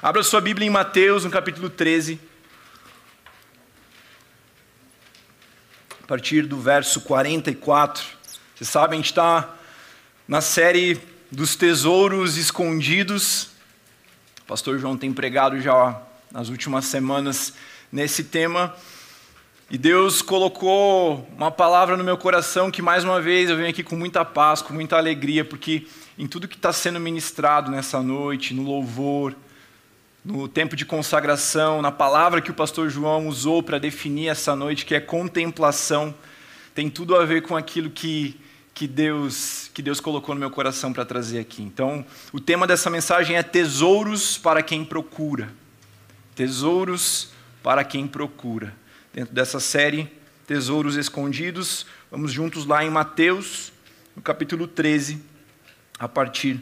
Abra sua Bíblia em Mateus, no capítulo 13. A partir do verso 44. Vocês sabem, a gente está na série dos tesouros escondidos. O pastor João tem pregado já nas últimas semanas nesse tema. E Deus colocou uma palavra no meu coração que, mais uma vez, eu venho aqui com muita paz, com muita alegria, porque em tudo que está sendo ministrado nessa noite, no louvor, no tempo de consagração, na palavra que o pastor João usou para definir essa noite, que é contemplação, tem tudo a ver com aquilo que, que, Deus, que Deus colocou no meu coração para trazer aqui. Então, o tema dessa mensagem é tesouros para quem procura. Tesouros para quem procura dentro dessa série Tesouros Escondidos. Vamos juntos lá em Mateus, no capítulo 13, a partir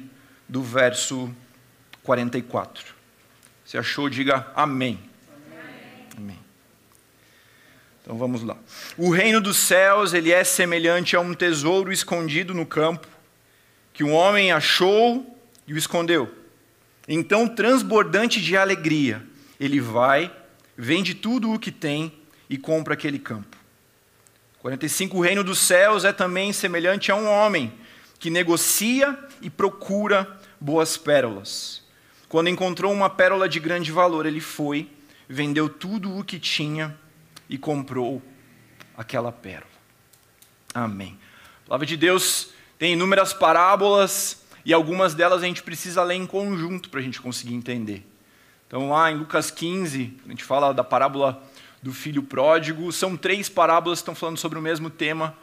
do verso 44. Se achou, diga amém. amém. Então vamos lá. O reino dos céus, ele é semelhante a um tesouro escondido no campo, que um homem achou e o escondeu. Então, transbordante de alegria, ele vai, vende tudo o que tem e compra aquele campo. 45. O reino dos céus é também semelhante a um homem que negocia e procura boas pérolas. Quando encontrou uma pérola de grande valor, ele foi, vendeu tudo o que tinha e comprou aquela pérola. Amém. A palavra de Deus tem inúmeras parábolas e algumas delas a gente precisa ler em conjunto para a gente conseguir entender. Então, lá em Lucas 15, a gente fala da parábola do filho pródigo. São três parábolas que estão falando sobre o mesmo tema.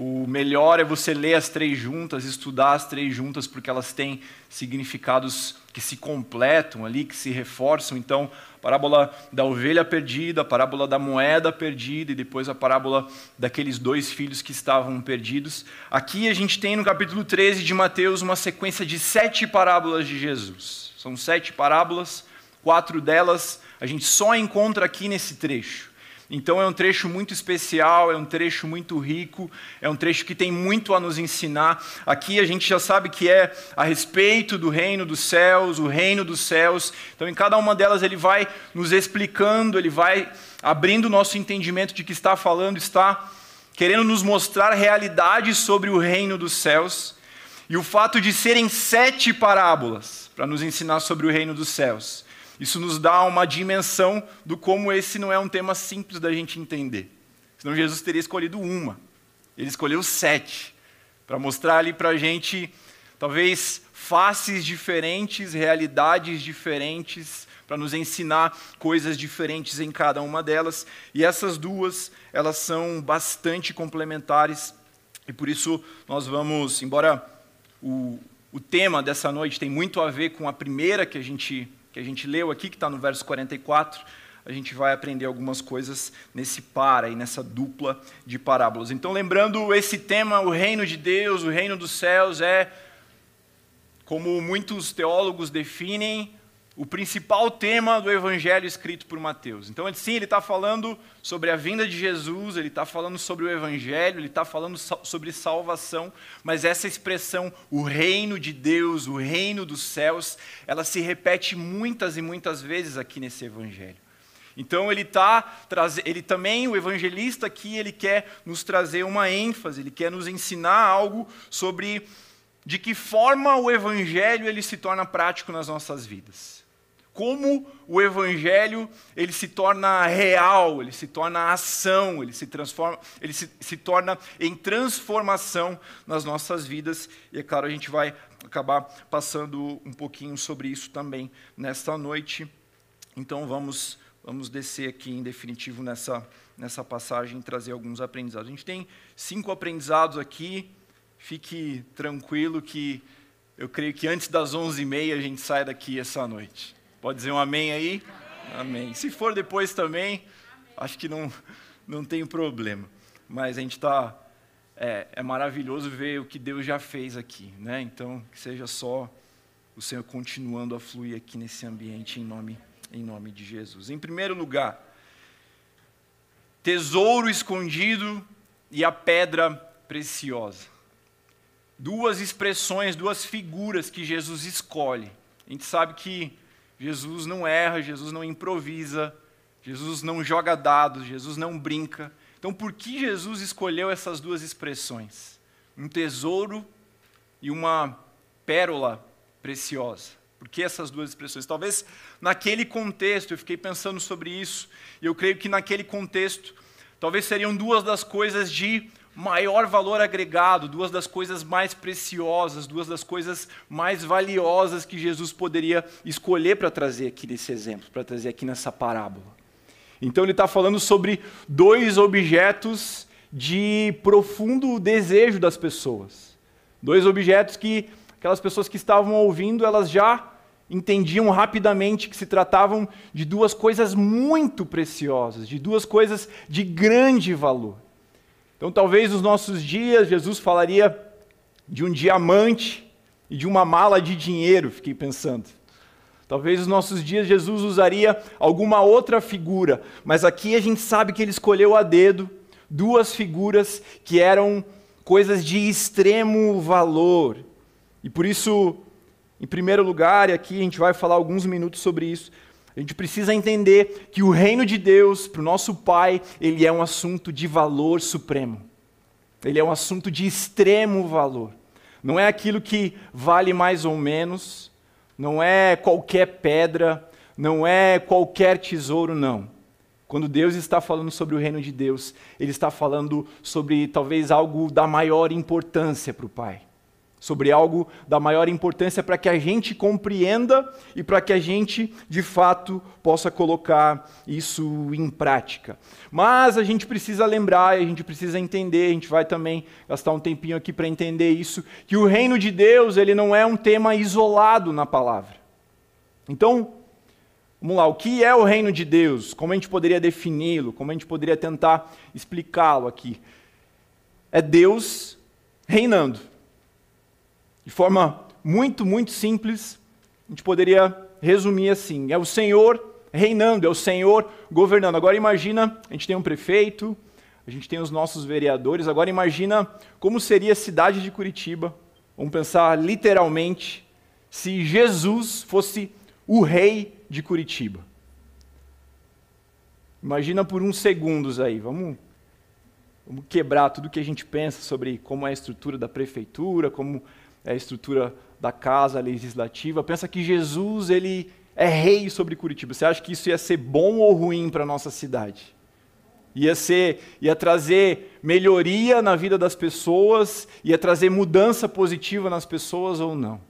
O melhor é você ler as três juntas, estudar as três juntas, porque elas têm significados que se completam ali, que se reforçam. Então, a parábola da ovelha perdida, a parábola da moeda perdida e depois a parábola daqueles dois filhos que estavam perdidos. Aqui a gente tem no capítulo 13 de Mateus uma sequência de sete parábolas de Jesus. São sete parábolas, quatro delas a gente só encontra aqui nesse trecho. Então é um trecho muito especial, é um trecho muito rico, é um trecho que tem muito a nos ensinar. Aqui a gente já sabe que é a respeito do reino dos céus, o reino dos céus. Então em cada uma delas ele vai nos explicando, ele vai abrindo o nosso entendimento de que está falando, está querendo nos mostrar realidades sobre o reino dos céus. E o fato de serem sete parábolas para nos ensinar sobre o reino dos céus isso nos dá uma dimensão do como esse não é um tema simples da gente entender. Senão Jesus teria escolhido uma. Ele escolheu sete, para mostrar ali para a gente, talvez, faces diferentes, realidades diferentes, para nos ensinar coisas diferentes em cada uma delas. E essas duas, elas são bastante complementares, e por isso nós vamos, embora o, o tema dessa noite tem muito a ver com a primeira que a gente que a gente leu aqui, que está no verso 44, a gente vai aprender algumas coisas nesse para e nessa dupla de parábolas. Então, lembrando esse tema, o reino de Deus, o reino dos céus, é, como muitos teólogos definem, o principal tema do evangelho escrito por Mateus. Então, sim, ele está falando sobre a vinda de Jesus, ele está falando sobre o evangelho, ele está falando sobre salvação, mas essa expressão, o reino de Deus, o reino dos céus, ela se repete muitas e muitas vezes aqui nesse evangelho. Então ele tá ele também o evangelista aqui ele quer nos trazer uma ênfase, ele quer nos ensinar algo sobre de que forma o evangelho ele se torna prático nas nossas vidas como o evangelho ele se torna real, ele se torna ação, ele se transforma, ele se, se torna em transformação nas nossas vidas. E é claro, a gente vai acabar passando um pouquinho sobre isso também nesta noite. Então vamos vamos descer aqui em definitivo nessa nessa passagem e trazer alguns aprendizados. A gente tem cinco aprendizados aqui. Fique tranquilo que eu creio que antes das 11h30 a gente sai daqui essa noite. Pode dizer um amém aí? Amém. amém. Se for depois também, amém. acho que não, não tem problema. Mas a gente está. É, é maravilhoso ver o que Deus já fez aqui. Né? Então, que seja só o Senhor continuando a fluir aqui nesse ambiente em nome, em nome de Jesus. Em primeiro lugar, tesouro escondido e a pedra preciosa. Duas expressões, duas figuras que Jesus escolhe. A gente sabe que Jesus não erra, Jesus não improvisa, Jesus não joga dados, Jesus não brinca. Então, por que Jesus escolheu essas duas expressões? Um tesouro e uma pérola preciosa. Por que essas duas expressões? Talvez naquele contexto, eu fiquei pensando sobre isso, e eu creio que naquele contexto, talvez seriam duas das coisas de maior valor agregado, duas das coisas mais preciosas, duas das coisas mais valiosas que Jesus poderia escolher para trazer aqui nesse exemplo, para trazer aqui nessa parábola. Então ele está falando sobre dois objetos de profundo desejo das pessoas. Dois objetos que aquelas pessoas que estavam ouvindo, elas já entendiam rapidamente que se tratavam de duas coisas muito preciosas, de duas coisas de grande valor. Então, talvez nos nossos dias, Jesus falaria de um diamante e de uma mala de dinheiro, fiquei pensando. Talvez nos nossos dias Jesus usaria alguma outra figura, mas aqui a gente sabe que ele escolheu a dedo duas figuras que eram coisas de extremo valor. E por isso, em primeiro lugar, e aqui a gente vai falar alguns minutos sobre isso, a gente precisa entender que o reino de Deus, para o nosso Pai, ele é um assunto de valor supremo. Ele é um assunto de extremo valor. Não é aquilo que vale mais ou menos, não é qualquer pedra, não é qualquer tesouro, não. Quando Deus está falando sobre o reino de Deus, Ele está falando sobre talvez algo da maior importância para o Pai sobre algo da maior importância para que a gente compreenda e para que a gente, de fato, possa colocar isso em prática. Mas a gente precisa lembrar, a gente precisa entender, a gente vai também gastar um tempinho aqui para entender isso, que o reino de Deus, ele não é um tema isolado na palavra. Então, vamos lá, o que é o reino de Deus? Como a gente poderia defini-lo? Como a gente poderia tentar explicá-lo aqui? É Deus reinando. De forma muito, muito simples, a gente poderia resumir assim: é o Senhor reinando, é o Senhor governando. Agora imagina, a gente tem um prefeito, a gente tem os nossos vereadores, agora imagina como seria a cidade de Curitiba, vamos pensar literalmente, se Jesus fosse o rei de Curitiba. Imagina por uns segundos aí, vamos, vamos quebrar tudo que a gente pensa sobre como é a estrutura da prefeitura, como é a estrutura da casa legislativa. Pensa que Jesus ele é rei sobre Curitiba. Você acha que isso ia ser bom ou ruim para a nossa cidade? Ia ser, ia trazer melhoria na vida das pessoas, ia trazer mudança positiva nas pessoas ou não?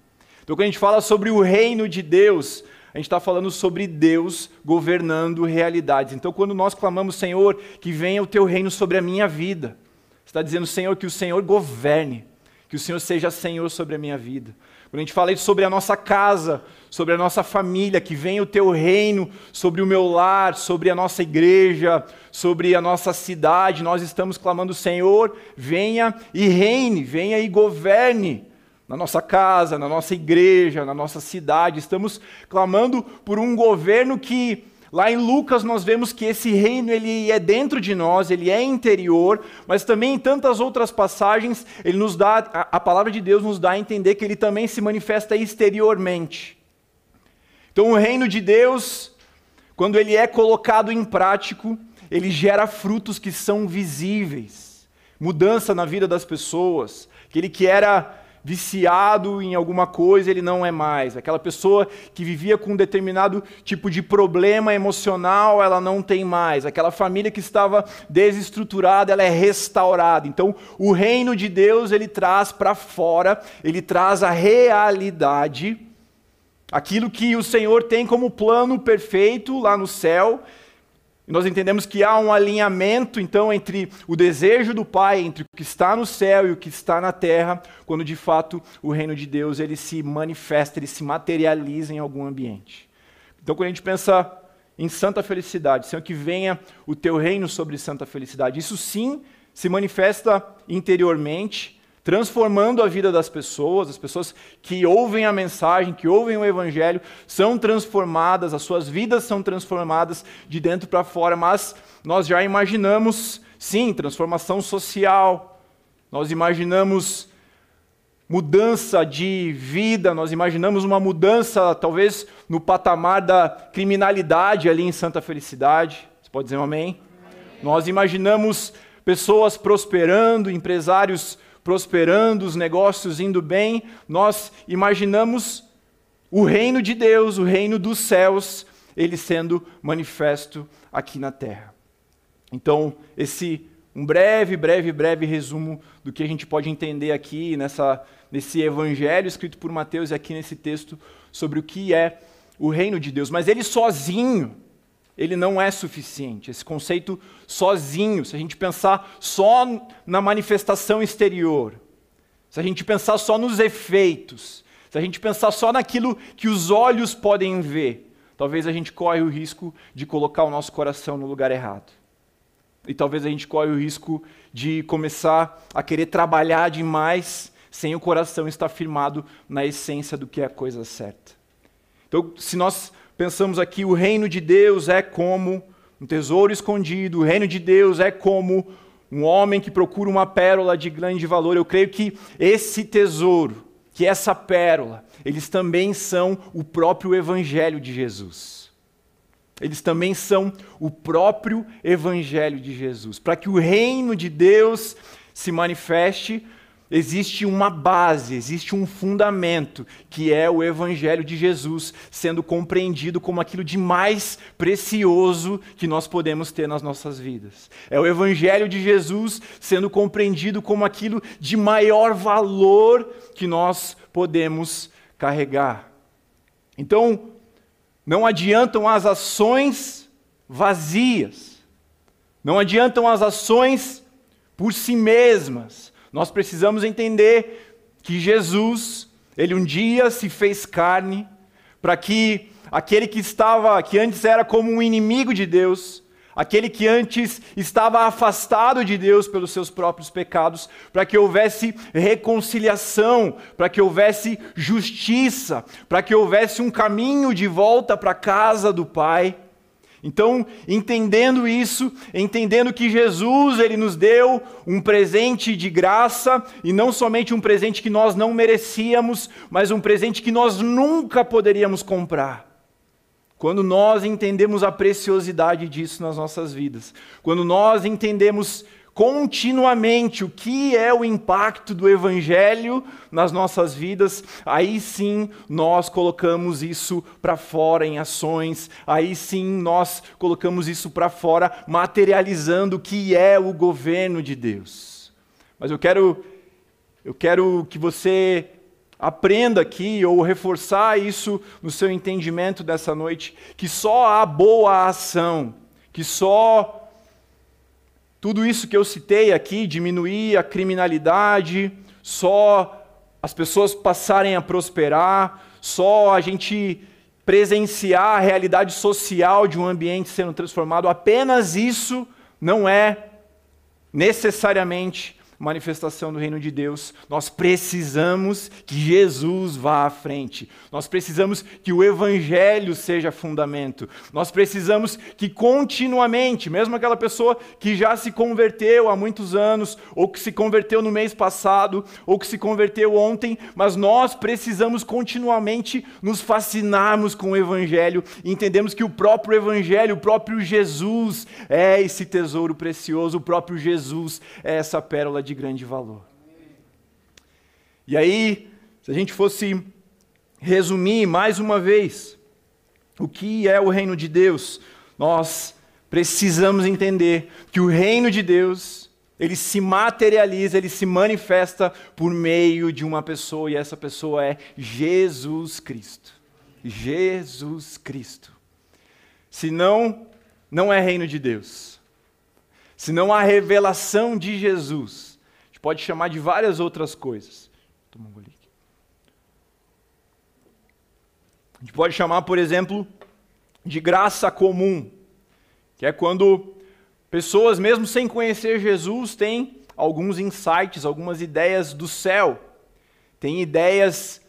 Então, quando a gente fala sobre o reino de Deus, a gente está falando sobre Deus governando realidades. Então, quando nós clamamos, Senhor, que venha o teu reino sobre a minha vida, está dizendo, Senhor, que o Senhor governe que o Senhor seja Senhor sobre a minha vida. Quando a gente fala sobre a nossa casa, sobre a nossa família, que venha o teu reino sobre o meu lar, sobre a nossa igreja, sobre a nossa cidade, nós estamos clamando, Senhor, venha e reine, venha e governe na nossa casa, na nossa igreja, na nossa cidade. Estamos clamando por um governo que Lá em Lucas nós vemos que esse reino ele é dentro de nós, ele é interior, mas também em tantas outras passagens ele nos dá a, a palavra de Deus nos dá a entender que ele também se manifesta exteriormente. Então o reino de Deus, quando ele é colocado em prático, ele gera frutos que são visíveis, mudança na vida das pessoas. Aquele que era viciado em alguma coisa, ele não é mais. Aquela pessoa que vivia com um determinado tipo de problema emocional, ela não tem mais. Aquela família que estava desestruturada, ela é restaurada. Então, o reino de Deus, ele traz para fora, ele traz a realidade, aquilo que o Senhor tem como plano perfeito lá no céu, e nós entendemos que há um alinhamento, então, entre o desejo do Pai, entre o que está no céu e o que está na terra, quando de fato o reino de Deus ele se manifesta, ele se materializa em algum ambiente. Então, quando a gente pensa em santa felicidade, Senhor, que venha o teu reino sobre santa felicidade, isso sim se manifesta interiormente, transformando a vida das pessoas, as pessoas que ouvem a mensagem, que ouvem o evangelho, são transformadas, as suas vidas são transformadas de dentro para fora, mas nós já imaginamos, sim, transformação social. Nós imaginamos mudança de vida, nós imaginamos uma mudança, talvez, no patamar da criminalidade ali em Santa Felicidade. Você pode dizer um amém? amém. Nós imaginamos pessoas prosperando, empresários prosperando, os negócios indo bem. Nós imaginamos o reino de Deus, o reino dos céus, ele sendo manifesto aqui na terra. Então, esse um breve, breve, breve resumo do que a gente pode entender aqui nessa, nesse evangelho escrito por Mateus e aqui nesse texto sobre o que é o reino de Deus. Mas ele sozinho, ele não é suficiente. Esse conceito sozinho, se a gente pensar só na manifestação exterior, se a gente pensar só nos efeitos, se a gente pensar só naquilo que os olhos podem ver, talvez a gente corre o risco de colocar o nosso coração no lugar errado. E talvez a gente corre o risco de começar a querer trabalhar demais sem o coração estar firmado na essência do que é a coisa certa. Então, se nós pensamos aqui, o reino de Deus é como um tesouro escondido, o reino de Deus é como um homem que procura uma pérola de grande valor. Eu creio que esse tesouro, que essa pérola, eles também são o próprio evangelho de Jesus. Eles também são o próprio Evangelho de Jesus. Para que o reino de Deus se manifeste, existe uma base, existe um fundamento, que é o Evangelho de Jesus sendo compreendido como aquilo de mais precioso que nós podemos ter nas nossas vidas. É o Evangelho de Jesus sendo compreendido como aquilo de maior valor que nós podemos carregar. Então, não adiantam as ações vazias. Não adiantam as ações por si mesmas. Nós precisamos entender que Jesus, ele um dia se fez carne para que aquele que estava, que antes era como um inimigo de Deus, aquele que antes estava afastado de Deus pelos seus próprios pecados, para que houvesse reconciliação, para que houvesse justiça, para que houvesse um caminho de volta para a casa do Pai. Então, entendendo isso, entendendo que Jesus ele nos deu um presente de graça e não somente um presente que nós não merecíamos, mas um presente que nós nunca poderíamos comprar. Quando nós entendemos a preciosidade disso nas nossas vidas, quando nós entendemos continuamente o que é o impacto do Evangelho nas nossas vidas, aí sim nós colocamos isso para fora em ações, aí sim nós colocamos isso para fora, materializando o que é o governo de Deus. Mas eu quero, eu quero que você Aprenda aqui ou reforçar isso no seu entendimento dessa noite, que só a boa ação, que só tudo isso que eu citei aqui, diminuir a criminalidade, só as pessoas passarem a prosperar, só a gente presenciar a realidade social de um ambiente sendo transformado, apenas isso não é necessariamente manifestação do reino de Deus, nós precisamos que Jesus vá à frente. Nós precisamos que o evangelho seja fundamento. Nós precisamos que continuamente, mesmo aquela pessoa que já se converteu há muitos anos, ou que se converteu no mês passado, ou que se converteu ontem, mas nós precisamos continuamente nos fascinarmos com o evangelho e entendemos que o próprio evangelho, o próprio Jesus é esse tesouro precioso, o próprio Jesus é essa pérola de de grande valor. E aí, se a gente fosse resumir mais uma vez o que é o reino de Deus, nós precisamos entender que o reino de Deus, ele se materializa, ele se manifesta por meio de uma pessoa, e essa pessoa é Jesus Cristo. Jesus Cristo. Se não, não é reino de Deus. Se não há revelação de Jesus, gente pode chamar de várias outras coisas. um A gente pode chamar, por exemplo, de graça comum, que é quando pessoas, mesmo sem conhecer Jesus, têm alguns insights, algumas ideias do céu, têm ideias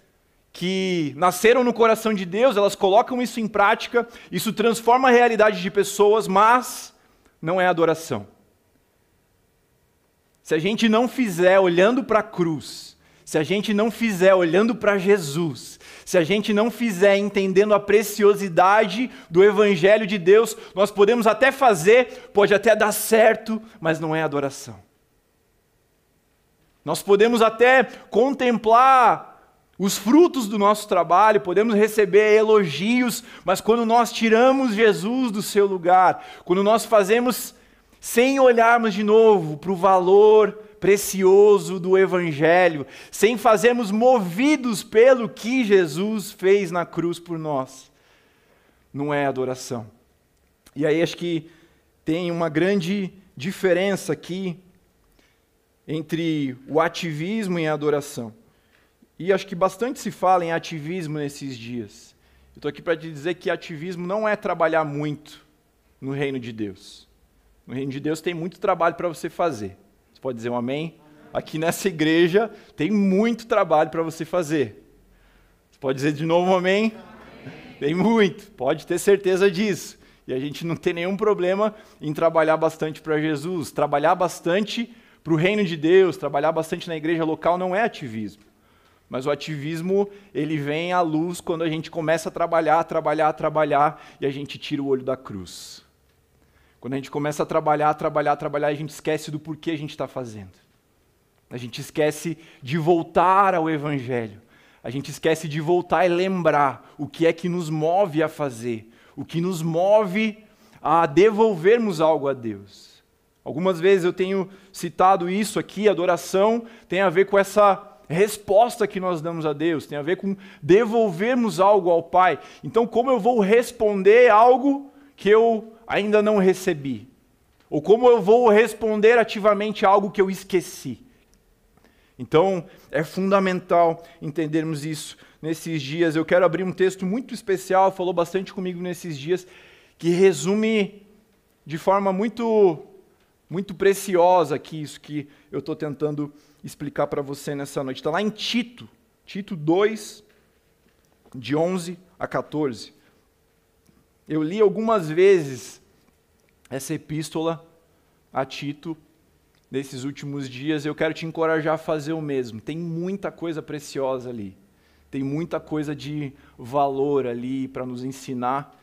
que nasceram no coração de Deus, elas colocam isso em prática, isso transforma a realidade de pessoas, mas não é adoração. Se a gente não fizer olhando para a cruz, se a gente não fizer olhando para Jesus, se a gente não fizer entendendo a preciosidade do Evangelho de Deus, nós podemos até fazer, pode até dar certo, mas não é adoração. Nós podemos até contemplar os frutos do nosso trabalho, podemos receber elogios, mas quando nós tiramos Jesus do seu lugar, quando nós fazemos sem olharmos de novo para o valor precioso do Evangelho, sem fazermos movidos pelo que Jesus fez na cruz por nós, não é adoração. E aí acho que tem uma grande diferença aqui entre o ativismo e a adoração. E acho que bastante se fala em ativismo nesses dias. Eu estou aqui para te dizer que ativismo não é trabalhar muito no reino de Deus. No reino de Deus tem muito trabalho para você fazer. Você pode dizer um amém? Aqui nessa igreja tem muito trabalho para você fazer. Você pode dizer de novo um amém? amém? Tem muito, pode ter certeza disso. E a gente não tem nenhum problema em trabalhar bastante para Jesus. Trabalhar bastante para o reino de Deus, trabalhar bastante na igreja local não é ativismo. Mas o ativismo, ele vem à luz quando a gente começa a trabalhar, trabalhar, trabalhar e a gente tira o olho da cruz. Quando a gente começa a trabalhar, trabalhar, trabalhar, a gente esquece do porquê a gente está fazendo. A gente esquece de voltar ao Evangelho. A gente esquece de voltar e lembrar o que é que nos move a fazer, o que nos move a devolvermos algo a Deus. Algumas vezes eu tenho citado isso aqui, adoração tem a ver com essa resposta que nós damos a Deus, tem a ver com devolvermos algo ao Pai. Então, como eu vou responder algo que eu ainda não recebi? Ou como eu vou responder ativamente algo que eu esqueci? Então, é fundamental entendermos isso nesses dias. Eu quero abrir um texto muito especial, falou bastante comigo nesses dias, que resume de forma muito muito preciosa aqui, isso que eu estou tentando explicar para você nessa noite. Está lá em Tito, Tito 2, de 11 a 14. Eu li algumas vezes essa epístola a Tito nesses últimos dias, eu quero te encorajar a fazer o mesmo. Tem muita coisa preciosa ali. Tem muita coisa de valor ali para nos ensinar.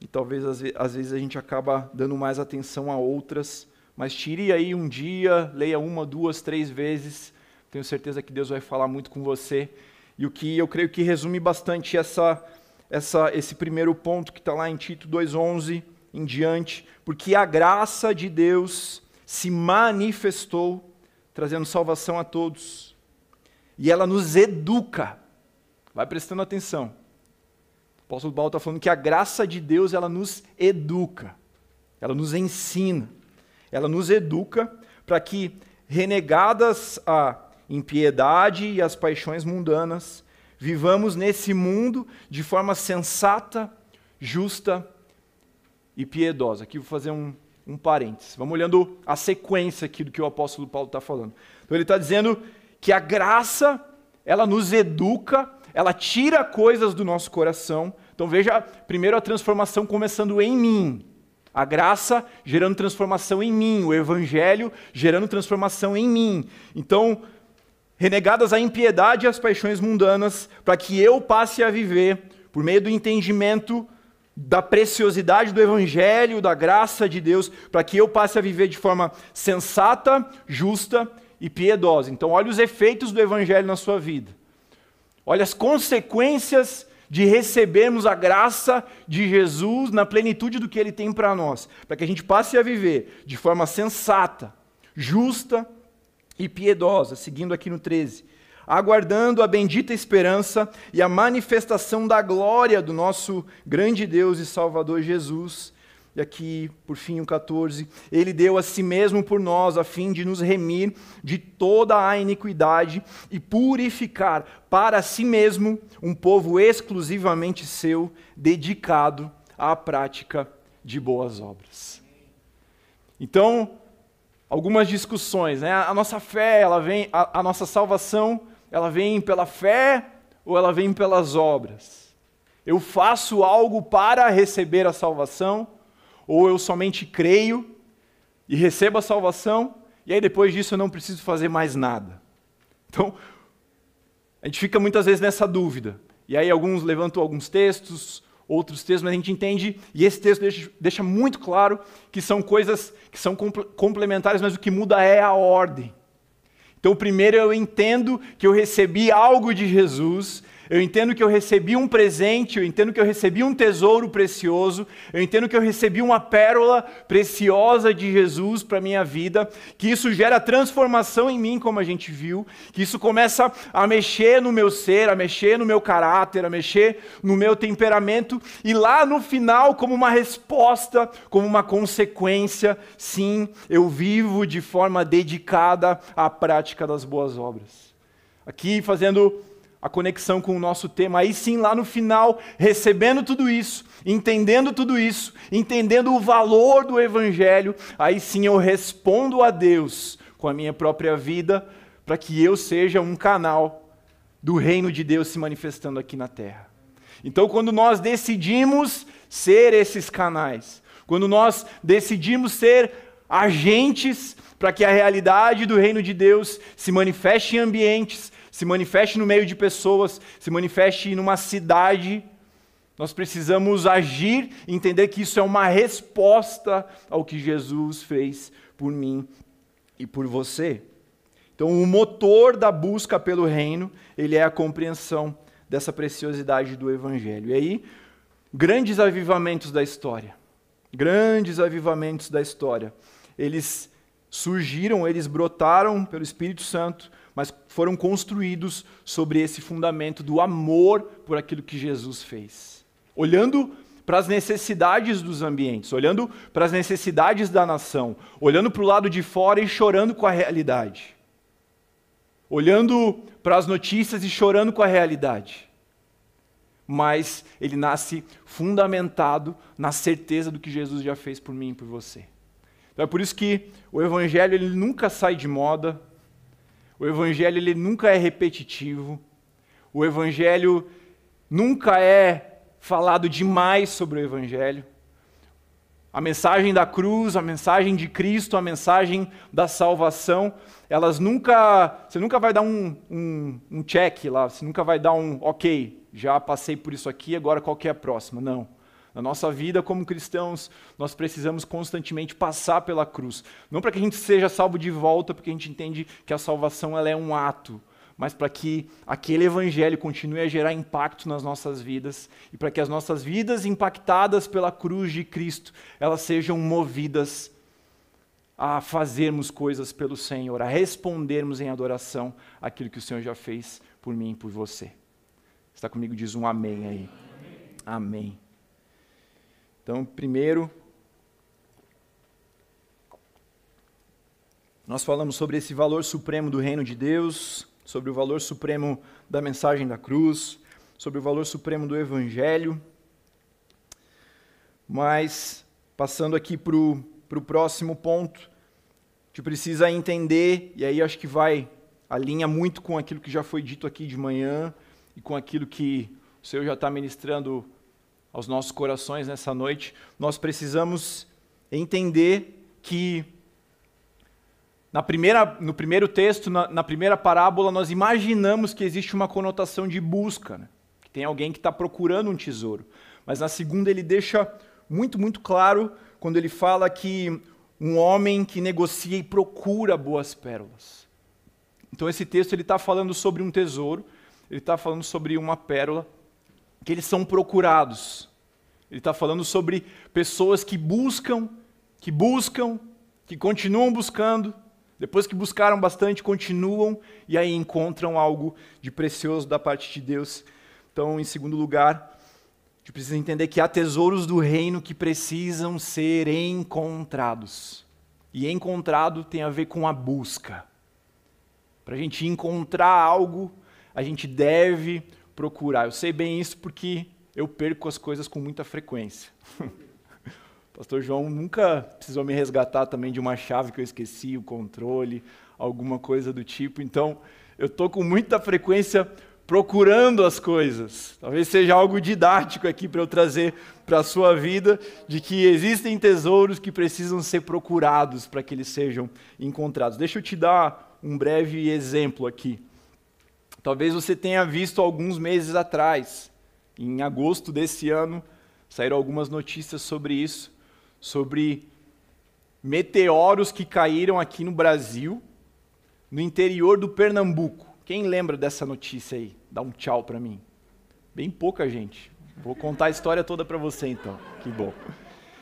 E talvez às vezes a gente acaba dando mais atenção a outras mas tire aí um dia, leia uma, duas, três vezes. Tenho certeza que Deus vai falar muito com você. E o que eu creio que resume bastante essa, essa, esse primeiro ponto que está lá em Tito 2,11 em diante, porque a graça de Deus se manifestou, trazendo salvação a todos. E ela nos educa. Vai prestando atenção. O apóstolo Paulo está falando que a graça de Deus ela nos educa, ela nos ensina. Ela nos educa para que, renegadas a impiedade e as paixões mundanas, vivamos nesse mundo de forma sensata, justa e piedosa. Aqui vou fazer um, um parênteses. Vamos olhando a sequência aqui do que o apóstolo Paulo está falando. Então ele está dizendo que a graça, ela nos educa, ela tira coisas do nosso coração. Então veja primeiro a transformação começando em mim. A graça gerando transformação em mim, o evangelho gerando transformação em mim. Então, renegadas a impiedade e as paixões mundanas, para que eu passe a viver, por meio do entendimento da preciosidade do evangelho, da graça de Deus, para que eu passe a viver de forma sensata, justa e piedosa. Então, olha os efeitos do evangelho na sua vida. Olha as consequências de recebermos a graça de Jesus na plenitude do que ele tem para nós, para que a gente passe a viver de forma sensata, justa e piedosa, seguindo aqui no 13, aguardando a bendita esperança e a manifestação da glória do nosso grande Deus e Salvador Jesus e aqui, por fim, o 14, ele deu a si mesmo por nós, a fim de nos remir de toda a iniquidade e purificar para si mesmo um povo exclusivamente seu, dedicado à prática de boas obras. Então, algumas discussões, né? A nossa fé, ela vem, a, a nossa salvação, ela vem pela fé ou ela vem pelas obras? Eu faço algo para receber a salvação? ou eu somente creio e recebo a salvação, e aí depois disso eu não preciso fazer mais nada. Então, A gente fica muitas vezes nessa dúvida. E aí alguns levantam alguns textos, outros textos, mas a gente entende, e esse texto deixa, deixa muito claro que são coisas que são complementares, mas o que muda é a ordem. Então, primeiro eu entendo que eu recebi algo de Jesus, eu entendo que eu recebi um presente, eu entendo que eu recebi um tesouro precioso, eu entendo que eu recebi uma pérola preciosa de Jesus para a minha vida, que isso gera transformação em mim, como a gente viu, que isso começa a mexer no meu ser, a mexer no meu caráter, a mexer no meu temperamento, e lá no final, como uma resposta, como uma consequência, sim, eu vivo de forma dedicada à prática das boas obras. Aqui fazendo a conexão com o nosso tema. Aí sim, lá no final, recebendo tudo isso, entendendo tudo isso, entendendo o valor do Evangelho, aí sim eu respondo a Deus com a minha própria vida, para que eu seja um canal do reino de Deus se manifestando aqui na terra. Então, quando nós decidimos ser esses canais, quando nós decidimos ser agentes para que a realidade do reino de Deus se manifeste em ambientes, se manifeste no meio de pessoas, se manifeste numa cidade. Nós precisamos agir e entender que isso é uma resposta ao que Jesus fez por mim e por você. Então, o motor da busca pelo reino, ele é a compreensão dessa preciosidade do evangelho. E aí, grandes avivamentos da história. Grandes avivamentos da história. Eles surgiram, eles brotaram pelo Espírito Santo mas foram construídos sobre esse fundamento do amor por aquilo que Jesus fez. Olhando para as necessidades dos ambientes, olhando para as necessidades da nação, olhando para o lado de fora e chorando com a realidade. Olhando para as notícias e chorando com a realidade. Mas ele nasce fundamentado na certeza do que Jesus já fez por mim e por você. Então é por isso que o evangelho ele nunca sai de moda, o evangelho ele nunca é repetitivo. O evangelho nunca é falado demais sobre o evangelho. A mensagem da cruz, a mensagem de Cristo, a mensagem da salvação, elas nunca. Você nunca vai dar um, um, um check lá, você nunca vai dar um ok, já passei por isso aqui, agora qual que é a próxima? Não. Na nossa vida como cristãos, nós precisamos constantemente passar pela cruz. Não para que a gente seja salvo de volta, porque a gente entende que a salvação ela é um ato, mas para que aquele evangelho continue a gerar impacto nas nossas vidas e para que as nossas vidas impactadas pela cruz de Cristo, elas sejam movidas a fazermos coisas pelo Senhor, a respondermos em adoração aquilo que o Senhor já fez por mim e por você. Está comigo? Diz um amém aí. Amém. amém. Então, primeiro, nós falamos sobre esse valor supremo do reino de Deus, sobre o valor supremo da mensagem da cruz, sobre o valor supremo do evangelho. Mas, passando aqui para o próximo ponto, a gente precisa entender, e aí acho que vai, alinha muito com aquilo que já foi dito aqui de manhã e com aquilo que o Senhor já está ministrando aos nossos corações nessa noite, nós precisamos entender que na primeira, no primeiro texto, na, na primeira parábola, nós imaginamos que existe uma conotação de busca, né? que tem alguém que está procurando um tesouro. Mas na segunda ele deixa muito, muito claro quando ele fala que um homem que negocia e procura boas pérolas. Então esse texto ele está falando sobre um tesouro, ele está falando sobre uma pérola que eles são procurados. Ele está falando sobre pessoas que buscam, que buscam, que continuam buscando, depois que buscaram bastante, continuam e aí encontram algo de precioso da parte de Deus. Então, em segundo lugar, a gente precisa entender que há tesouros do reino que precisam ser encontrados. E encontrado tem a ver com a busca. Para a gente encontrar algo, a gente deve procurar. Eu sei bem isso porque eu perco as coisas com muita frequência. Pastor João nunca precisou me resgatar também de uma chave que eu esqueci, o controle, alguma coisa do tipo. Então, eu estou com muita frequência procurando as coisas. Talvez seja algo didático aqui para eu trazer para a sua vida, de que existem tesouros que precisam ser procurados para que eles sejam encontrados. Deixa eu te dar um breve exemplo aqui. Talvez você tenha visto alguns meses atrás, em agosto desse ano, saíram algumas notícias sobre isso, sobre meteoros que caíram aqui no Brasil, no interior do Pernambuco. Quem lembra dessa notícia aí? Dá um tchau para mim. Bem pouca gente. Vou contar a história toda para você então. Que bom.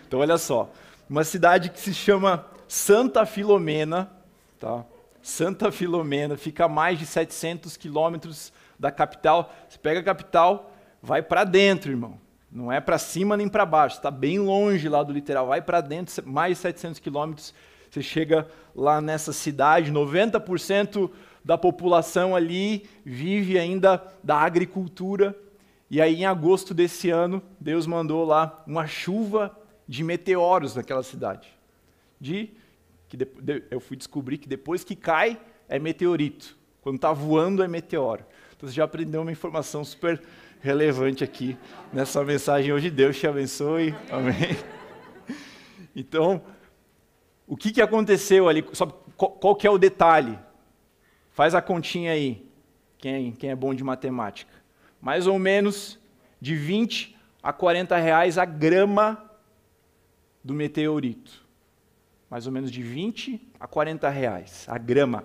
Então olha só, uma cidade que se chama Santa Filomena, tá? Santa Filomena fica a mais de 700 quilômetros da capital. Você pega a capital, vai para dentro, irmão. Não é para cima nem para baixo, está bem longe lá do litoral. Vai para dentro, mais de 700 quilômetros, você chega lá nessa cidade. 90% da população ali vive ainda da agricultura. E aí, em agosto desse ano, Deus mandou lá uma chuva de meteoros naquela cidade. De que de, de, eu fui descobrir que depois que cai é meteorito, quando está voando é meteoro. Então você já aprendeu uma informação super relevante aqui nessa mensagem hoje. Deus te abençoe. Amém. Então, o que, que aconteceu ali? Sabe, qual, qual que é o detalhe? Faz a continha aí, quem, quem é bom de matemática mais ou menos de 20 a 40 reais a grama do meteorito. Mais ou menos de 20 a 40 reais a grama.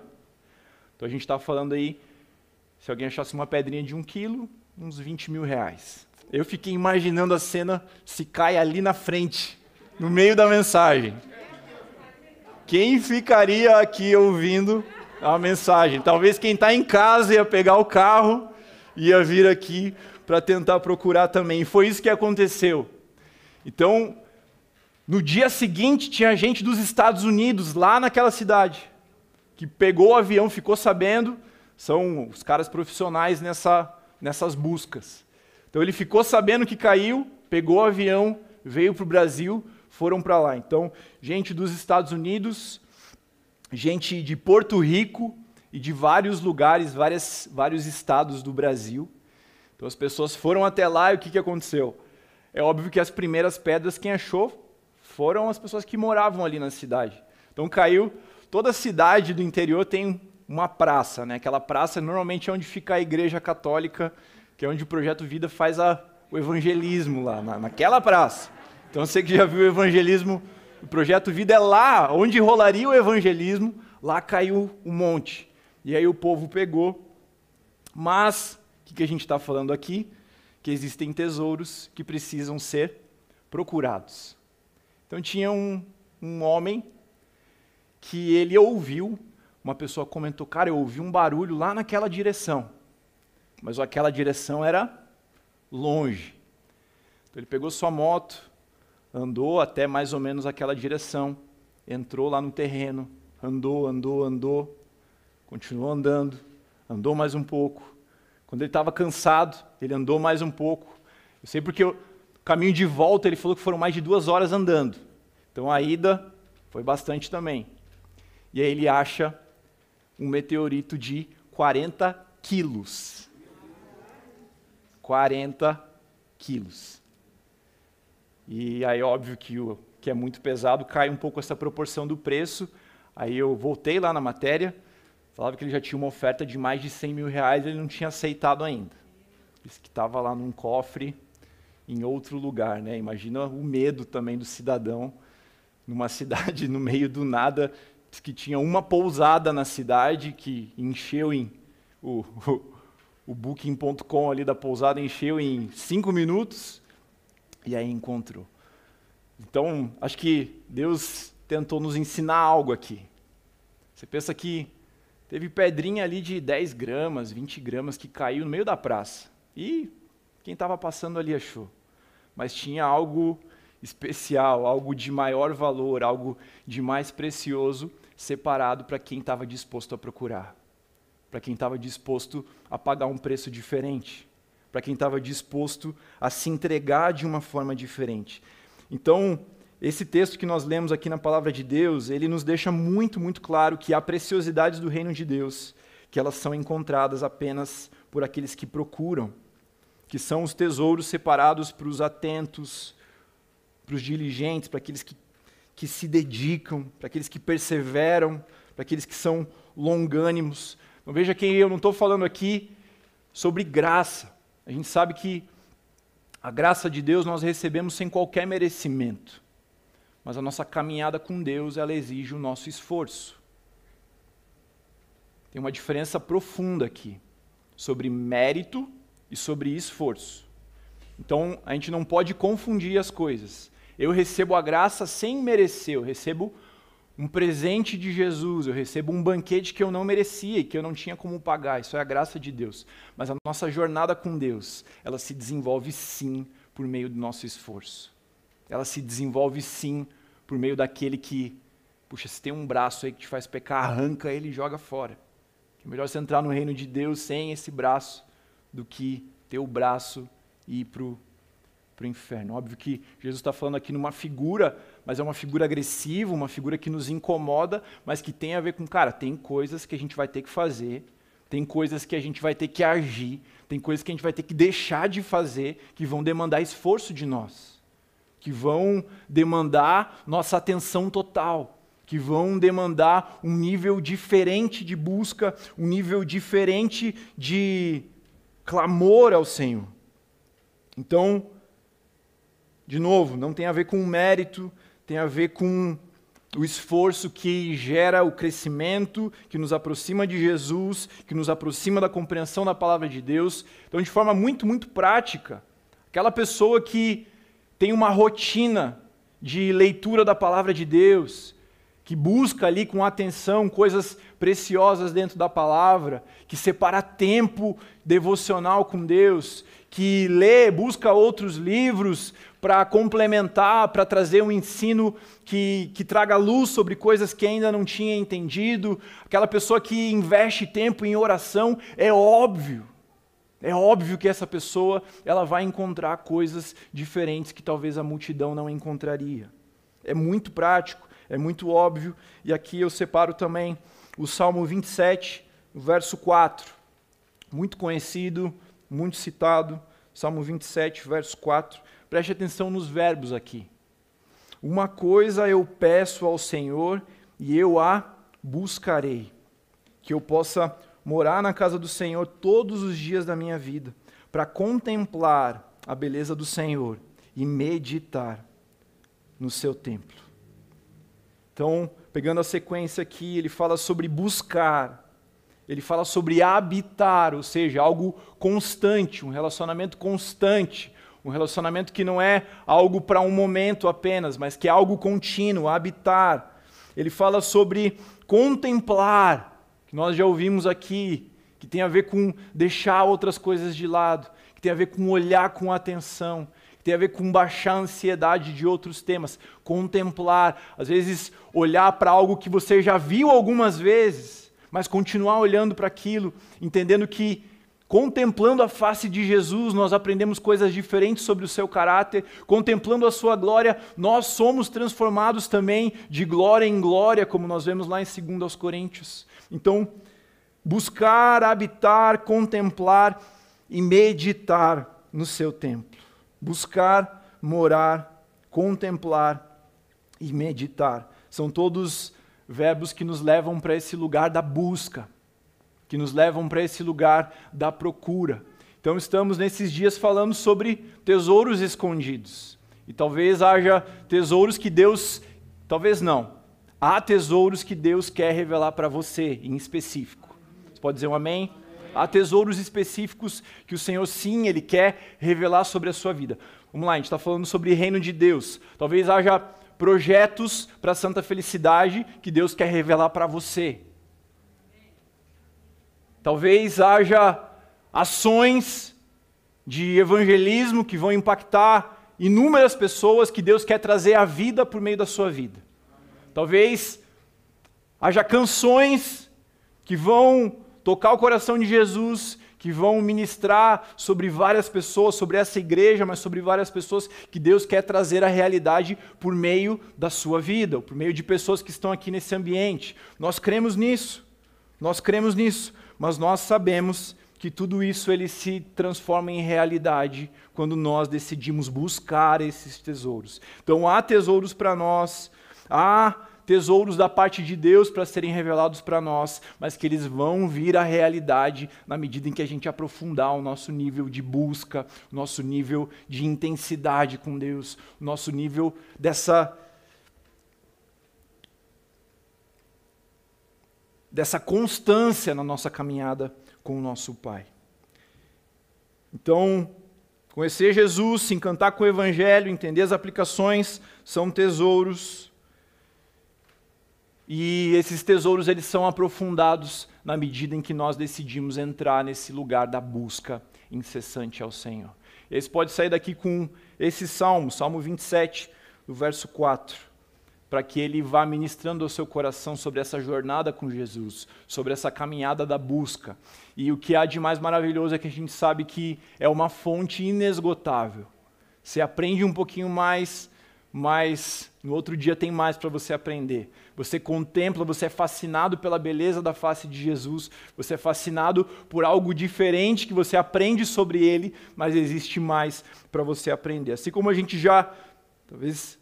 Então a gente está falando aí, se alguém achasse uma pedrinha de um quilo, uns 20 mil reais. Eu fiquei imaginando a cena se cai ali na frente, no meio da mensagem. Quem ficaria aqui ouvindo a mensagem? Talvez quem está em casa ia pegar o carro ia vir aqui para tentar procurar também. Foi isso que aconteceu. Então, no dia seguinte, tinha gente dos Estados Unidos lá naquela cidade, que pegou o avião, ficou sabendo, são os caras profissionais nessa, nessas buscas. Então, ele ficou sabendo que caiu, pegou o avião, veio para o Brasil, foram para lá. Então, gente dos Estados Unidos, gente de Porto Rico, e de vários lugares, várias, vários estados do Brasil. Então as pessoas foram até lá e o que, que aconteceu? É óbvio que as primeiras pedras quem achou foram as pessoas que moravam ali na cidade. Então caiu, toda cidade do interior tem uma praça, né? Aquela praça normalmente é onde fica a igreja católica, que é onde o Projeto Vida faz a, o evangelismo lá, na, naquela praça. Então você que já viu o evangelismo, o Projeto Vida é lá, onde rolaria o evangelismo, lá caiu um monte. E aí o povo pegou. Mas, o que, que a gente está falando aqui? Que existem tesouros que precisam ser procurados. Então tinha um, um homem que ele ouviu, uma pessoa comentou, cara, eu ouvi um barulho lá naquela direção. Mas aquela direção era longe. Então ele pegou sua moto, andou até mais ou menos aquela direção, entrou lá no terreno, andou, andou, andou, continuou andando, andou mais um pouco. Quando ele estava cansado, ele andou mais um pouco. Eu sei porque o caminho de volta ele falou que foram mais de duas horas andando. Então a ida foi bastante também. E aí ele acha um meteorito de 40 quilos. 40 quilos. E aí, óbvio que o que é muito pesado cai um pouco essa proporção do preço. Aí eu voltei lá na matéria, Falava que ele já tinha uma oferta de mais de 100 mil reais e ele não tinha aceitado ainda. Disse que estava lá num cofre em outro lugar. Né? Imagina o medo também do cidadão numa cidade no meio do nada. Que tinha uma pousada na cidade que encheu em. O, o, o booking.com ali da pousada encheu em cinco minutos e aí encontrou. Então, acho que Deus tentou nos ensinar algo aqui. Você pensa que Teve pedrinha ali de 10 gramas, 20 gramas que caiu no meio da praça. E quem estava passando ali achou. Mas tinha algo especial, algo de maior valor, algo de mais precioso separado para quem estava disposto a procurar. Para quem estava disposto a pagar um preço diferente. Para quem estava disposto a se entregar de uma forma diferente. Então, esse texto que nós lemos aqui na palavra de Deus, ele nos deixa muito, muito claro que há preciosidades do reino de Deus, que elas são encontradas apenas por aqueles que procuram, que são os tesouros separados para os atentos, para os diligentes, para aqueles que, que se dedicam, para aqueles que perseveram, para aqueles que são longânimos. Então veja que eu não estou falando aqui sobre graça. A gente sabe que a graça de Deus nós recebemos sem qualquer merecimento. Mas a nossa caminhada com Deus, ela exige o nosso esforço. Tem uma diferença profunda aqui sobre mérito e sobre esforço. Então, a gente não pode confundir as coisas. Eu recebo a graça sem merecer, eu recebo um presente de Jesus, eu recebo um banquete que eu não merecia e que eu não tinha como pagar. Isso é a graça de Deus. Mas a nossa jornada com Deus, ela se desenvolve sim por meio do nosso esforço. Ela se desenvolve sim por meio daquele que, puxa, se tem um braço aí que te faz pecar, arranca ele e joga fora. É melhor você entrar no reino de Deus sem esse braço do que ter o braço e ir para o inferno. Óbvio que Jesus está falando aqui numa figura mas é uma figura agressiva, uma figura que nos incomoda, mas que tem a ver com, cara, tem coisas que a gente vai ter que fazer, tem coisas que a gente vai ter que agir, tem coisas que a gente vai ter que deixar de fazer, que vão demandar esforço de nós, que vão demandar nossa atenção total, que vão demandar um nível diferente de busca, um nível diferente de clamor ao Senhor. Então, de novo, não tem a ver com mérito, tem a ver com o esforço que gera o crescimento, que nos aproxima de Jesus, que nos aproxima da compreensão da palavra de Deus. Então, de forma muito, muito prática, aquela pessoa que tem uma rotina de leitura da palavra de Deus, que busca ali com atenção coisas preciosas dentro da palavra, que separa tempo devocional com Deus, que lê, busca outros livros para complementar, para trazer um ensino que, que traga luz sobre coisas que ainda não tinha entendido. Aquela pessoa que investe tempo em oração, é óbvio. É óbvio que essa pessoa ela vai encontrar coisas diferentes que talvez a multidão não encontraria. É muito prático, é muito óbvio. E aqui eu separo também o Salmo 27, verso 4. Muito conhecido, muito citado. Salmo 27, verso 4. Preste atenção nos verbos aqui. Uma coisa eu peço ao Senhor e eu a buscarei, que eu possa morar na casa do Senhor todos os dias da minha vida, para contemplar a beleza do Senhor e meditar no seu templo. Então, pegando a sequência aqui, ele fala sobre buscar, ele fala sobre habitar, ou seja, algo constante, um relacionamento constante, um relacionamento que não é algo para um momento apenas, mas que é algo contínuo, habitar. Ele fala sobre contemplar, que nós já ouvimos aqui, que tem a ver com deixar outras coisas de lado, que tem a ver com olhar com atenção, tem a ver com baixar a ansiedade de outros temas, contemplar, às vezes olhar para algo que você já viu algumas vezes, mas continuar olhando para aquilo, entendendo que Contemplando a face de Jesus, nós aprendemos coisas diferentes sobre o seu caráter. Contemplando a sua glória, nós somos transformados também de glória em glória, como nós vemos lá em 2 Coríntios. Então, buscar, habitar, contemplar e meditar no seu templo. Buscar, morar, contemplar e meditar. São todos verbos que nos levam para esse lugar da busca que nos levam para esse lugar da procura. Então, estamos nesses dias falando sobre tesouros escondidos. E talvez haja tesouros que Deus. Talvez não. Há tesouros que Deus quer revelar para você, em específico. Você pode dizer um amém? Há tesouros específicos que o Senhor, sim, Ele quer revelar sobre a sua vida. Vamos lá, a gente está falando sobre reino de Deus. Talvez haja projetos para a santa felicidade que Deus quer revelar para você. Talvez haja ações de evangelismo que vão impactar inúmeras pessoas que Deus quer trazer à vida por meio da sua vida. Talvez haja canções que vão tocar o coração de Jesus, que vão ministrar sobre várias pessoas, sobre essa igreja, mas sobre várias pessoas que Deus quer trazer à realidade por meio da sua vida, por meio de pessoas que estão aqui nesse ambiente. Nós cremos nisso. Nós cremos nisso mas nós sabemos que tudo isso ele se transforma em realidade quando nós decidimos buscar esses tesouros. Então há tesouros para nós, há tesouros da parte de Deus para serem revelados para nós, mas que eles vão vir à realidade na medida em que a gente aprofundar o nosso nível de busca, o nosso nível de intensidade com Deus, o nosso nível dessa dessa constância na nossa caminhada com o nosso Pai. Então, conhecer Jesus, se encantar com o Evangelho, entender as aplicações, são tesouros. E esses tesouros eles são aprofundados na medida em que nós decidimos entrar nesse lugar da busca incessante ao Senhor. Esse pode sair daqui com esse salmo, Salmo 27, do verso 4 para que ele vá ministrando ao seu coração sobre essa jornada com Jesus, sobre essa caminhada da busca. E o que há de mais maravilhoso é que a gente sabe que é uma fonte inesgotável. Você aprende um pouquinho mais, mas no outro dia tem mais para você aprender. Você contempla, você é fascinado pela beleza da face de Jesus, você é fascinado por algo diferente que você aprende sobre ele, mas existe mais para você aprender. Assim como a gente já, talvez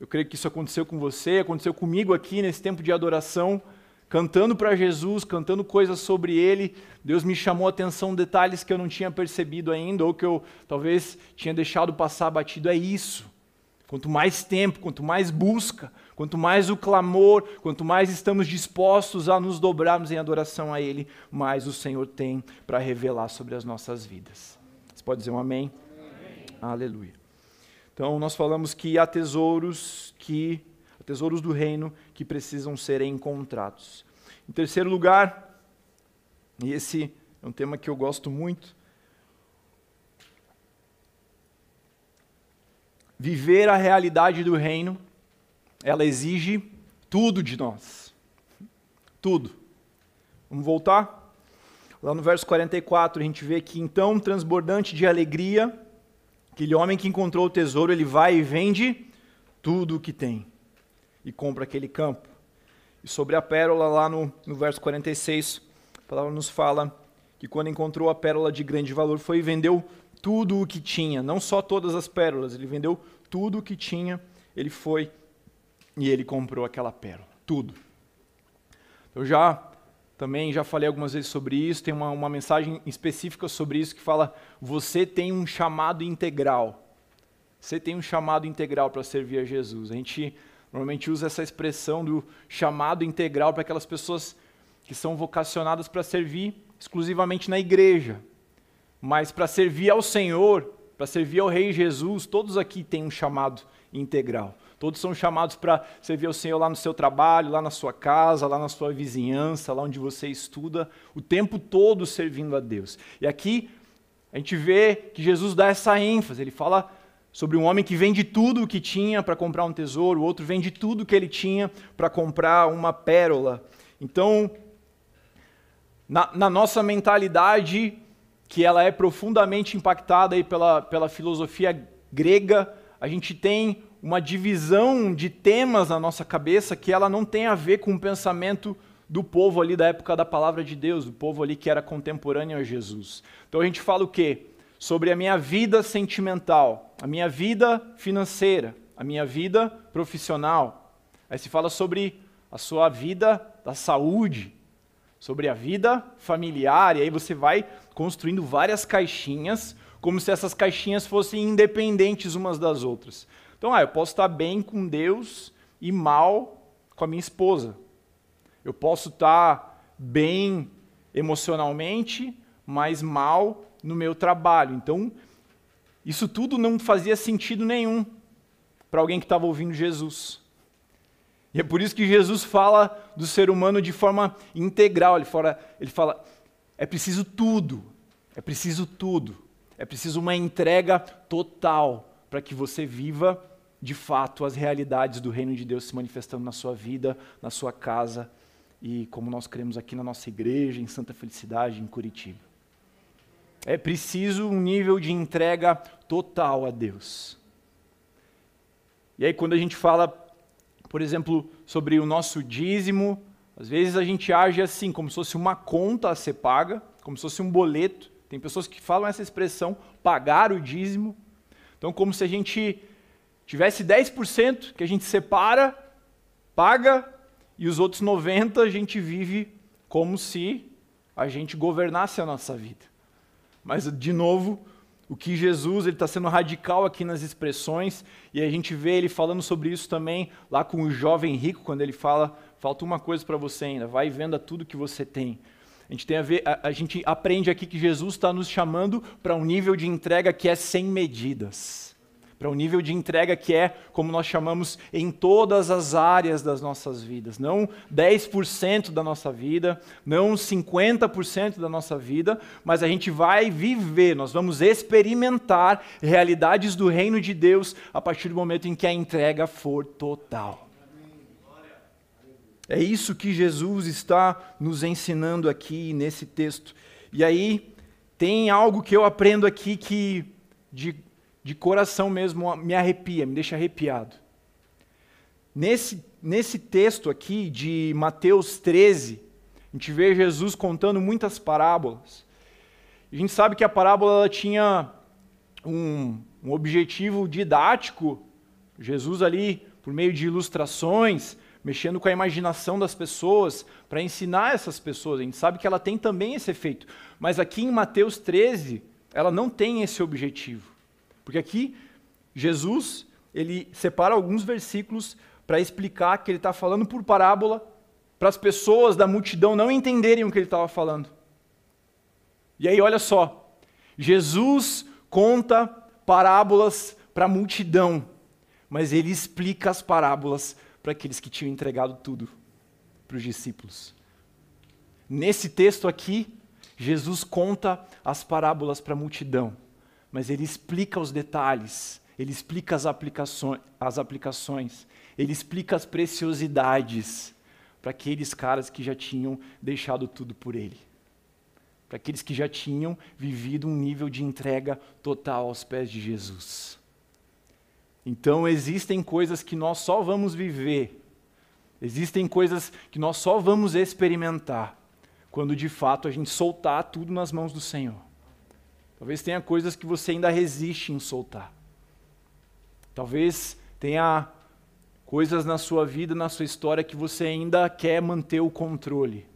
eu creio que isso aconteceu com você, aconteceu comigo aqui nesse tempo de adoração, cantando para Jesus, cantando coisas sobre Ele. Deus me chamou a atenção detalhes que eu não tinha percebido ainda, ou que eu talvez tinha deixado passar batido. É isso. Quanto mais tempo, quanto mais busca, quanto mais o clamor, quanto mais estamos dispostos a nos dobrarmos em adoração a Ele, mais o Senhor tem para revelar sobre as nossas vidas. Você pode dizer um amém? amém. Aleluia. Então, nós falamos que há tesouros que tesouros do reino que precisam ser encontrados. Em terceiro lugar, e esse é um tema que eu gosto muito, viver a realidade do reino, ela exige tudo de nós. Tudo. Vamos voltar? Lá no verso 44, a gente vê que então, transbordante de alegria, Aquele homem que encontrou o tesouro, ele vai e vende tudo o que tem e compra aquele campo. E sobre a pérola, lá no, no verso 46, a palavra nos fala que quando encontrou a pérola de grande valor, foi e vendeu tudo o que tinha, não só todas as pérolas, ele vendeu tudo o que tinha, ele foi e ele comprou aquela pérola, tudo. Eu já também já falei algumas vezes sobre isso, tem uma, uma mensagem específica sobre isso que fala: você tem um chamado integral. Você tem um chamado integral para servir a Jesus. A gente normalmente usa essa expressão do chamado integral para aquelas pessoas que são vocacionadas para servir exclusivamente na igreja. Mas para servir ao Senhor, para servir ao Rei Jesus, todos aqui têm um chamado integral. Todos são chamados para servir ao Senhor lá no seu trabalho, lá na sua casa, lá na sua vizinhança, lá onde você estuda, o tempo todo servindo a Deus. E aqui a gente vê que Jesus dá essa ênfase, ele fala sobre um homem que vende tudo o que tinha para comprar um tesouro, o outro vende tudo o que ele tinha para comprar uma pérola. Então, na, na, nossa mentalidade, que ela é profundamente impactada aí pela, pela filosofia grega, a gente tem uma divisão de temas na nossa cabeça que ela não tem a ver com o pensamento do povo ali da época da palavra de Deus, do povo ali que era contemporâneo a Jesus. Então a gente fala o quê? Sobre a minha vida sentimental, a minha vida financeira, a minha vida profissional. Aí se fala sobre a sua vida da saúde, sobre a vida familiar, e aí você vai construindo várias caixinhas, como se essas caixinhas fossem independentes umas das outras. Então, ah, eu posso estar bem com Deus e mal com a minha esposa. Eu posso estar bem emocionalmente, mas mal no meu trabalho. Então, isso tudo não fazia sentido nenhum para alguém que estava ouvindo Jesus. E é por isso que Jesus fala do ser humano de forma integral. Ele fala, ele fala é preciso tudo, é preciso tudo, é preciso uma entrega total para que você viva de fato as realidades do reino de Deus se manifestando na sua vida, na sua casa e como nós queremos aqui na nossa igreja, em Santa Felicidade, em Curitiba. É preciso um nível de entrega total a Deus. E aí, quando a gente fala, por exemplo, sobre o nosso dízimo, às vezes a gente age assim, como se fosse uma conta a ser paga, como se fosse um boleto. Tem pessoas que falam essa expressão, pagar o dízimo. Então, como se a gente tivesse 10% que a gente separa paga e os outros 90 a gente vive como se a gente governasse a nossa vida. Mas, de novo, o que Jesus ele está sendo radical aqui nas expressões e a gente vê ele falando sobre isso também lá com o jovem rico quando ele fala falta uma coisa para você ainda vai e venda tudo que você tem. A gente tem a ver a, a gente aprende aqui que Jesus está nos chamando para um nível de entrega que é sem medidas para um nível de entrega que é, como nós chamamos, em todas as áreas das nossas vidas. Não 10% da nossa vida, não 50% da nossa vida, mas a gente vai viver, nós vamos experimentar realidades do reino de Deus a partir do momento em que a entrega for total. É isso que Jesus está nos ensinando aqui nesse texto. E aí, tem algo que eu aprendo aqui que, de de coração mesmo, me arrepia, me deixa arrepiado. Nesse, nesse texto aqui de Mateus 13, a gente vê Jesus contando muitas parábolas. A gente sabe que a parábola tinha um, um objetivo didático. Jesus ali, por meio de ilustrações, mexendo com a imaginação das pessoas, para ensinar essas pessoas. A gente sabe que ela tem também esse efeito. Mas aqui em Mateus 13, ela não tem esse objetivo. Porque aqui Jesus ele separa alguns versículos para explicar que ele está falando por parábola para as pessoas da multidão não entenderem o que ele estava falando. E aí, olha só, Jesus conta parábolas para a multidão, mas ele explica as parábolas para aqueles que tinham entregado tudo para os discípulos. Nesse texto aqui, Jesus conta as parábolas para a multidão mas ele explica os detalhes, ele explica as aplicações, as aplicações ele explica as preciosidades para aqueles caras que já tinham deixado tudo por ele. Para aqueles que já tinham vivido um nível de entrega total aos pés de Jesus. Então existem coisas que nós só vamos viver, existem coisas que nós só vamos experimentar quando de fato a gente soltar tudo nas mãos do Senhor. Talvez tenha coisas que você ainda resiste em soltar. Talvez tenha coisas na sua vida, na sua história, que você ainda quer manter o controle.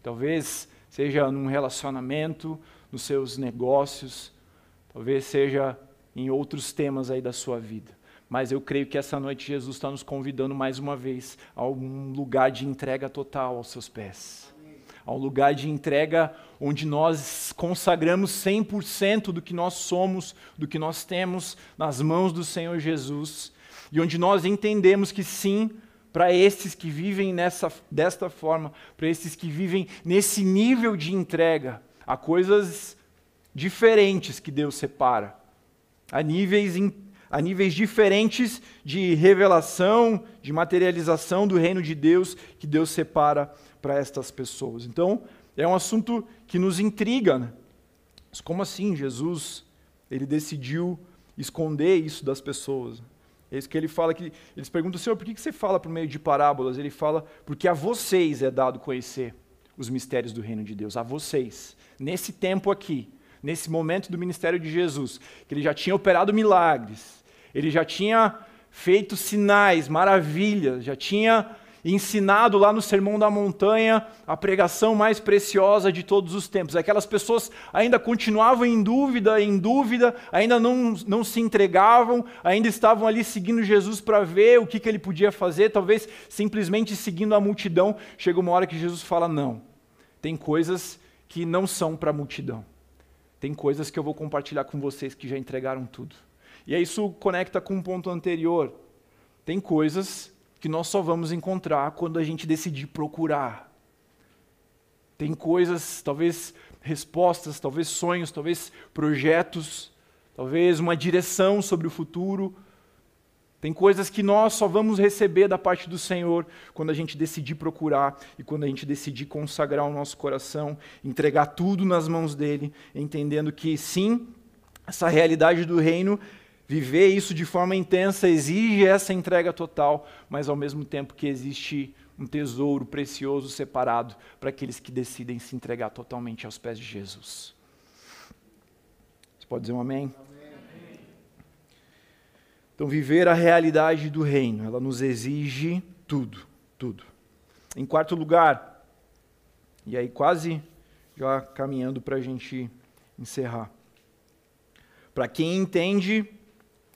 Talvez seja num relacionamento, nos seus negócios, talvez seja em outros temas aí da sua vida. Mas eu creio que essa noite Jesus está nos convidando mais uma vez a um lugar de entrega total aos seus pés a um lugar de entrega onde nós consagramos 100% do que nós somos, do que nós temos nas mãos do Senhor Jesus, e onde nós entendemos que sim, para esses que vivem nessa, desta forma, para esses que vivem nesse nível de entrega, há coisas diferentes que Deus separa, há níveis, há níveis diferentes de revelação, de materialização do reino de Deus que Deus separa para estas pessoas. Então, é um assunto que nos intriga. Né? Mas como assim Jesus ele decidiu esconder isso das pessoas? É isso que ele fala que eles perguntam, Senhor, por que você fala por meio de parábolas? Ele fala, porque a vocês é dado conhecer os mistérios do reino de Deus, a vocês. Nesse tempo aqui, nesse momento do ministério de Jesus, que ele já tinha operado milagres, ele já tinha feito sinais, maravilhas, já tinha ensinado lá no Sermão da Montanha a pregação mais preciosa de todos os tempos. Aquelas pessoas ainda continuavam em dúvida, em dúvida, ainda não, não se entregavam, ainda estavam ali seguindo Jesus para ver o que, que ele podia fazer, talvez simplesmente seguindo a multidão. Chega uma hora que Jesus fala: não, tem coisas que não são para a multidão. Tem coisas que eu vou compartilhar com vocês que já entregaram tudo. E aí isso conecta com um ponto anterior. Tem coisas que nós só vamos encontrar quando a gente decidir procurar. Tem coisas, talvez respostas, talvez sonhos, talvez projetos, talvez uma direção sobre o futuro. Tem coisas que nós só vamos receber da parte do Senhor quando a gente decidir procurar e quando a gente decidir consagrar o nosso coração, entregar tudo nas mãos dele, entendendo que sim, essa realidade do reino Viver isso de forma intensa exige essa entrega total, mas ao mesmo tempo que existe um tesouro precioso separado para aqueles que decidem se entregar totalmente aos pés de Jesus. Você pode dizer um amém? amém? Então, viver a realidade do reino, ela nos exige tudo, tudo. Em quarto lugar, e aí quase já caminhando para a gente encerrar. Para quem entende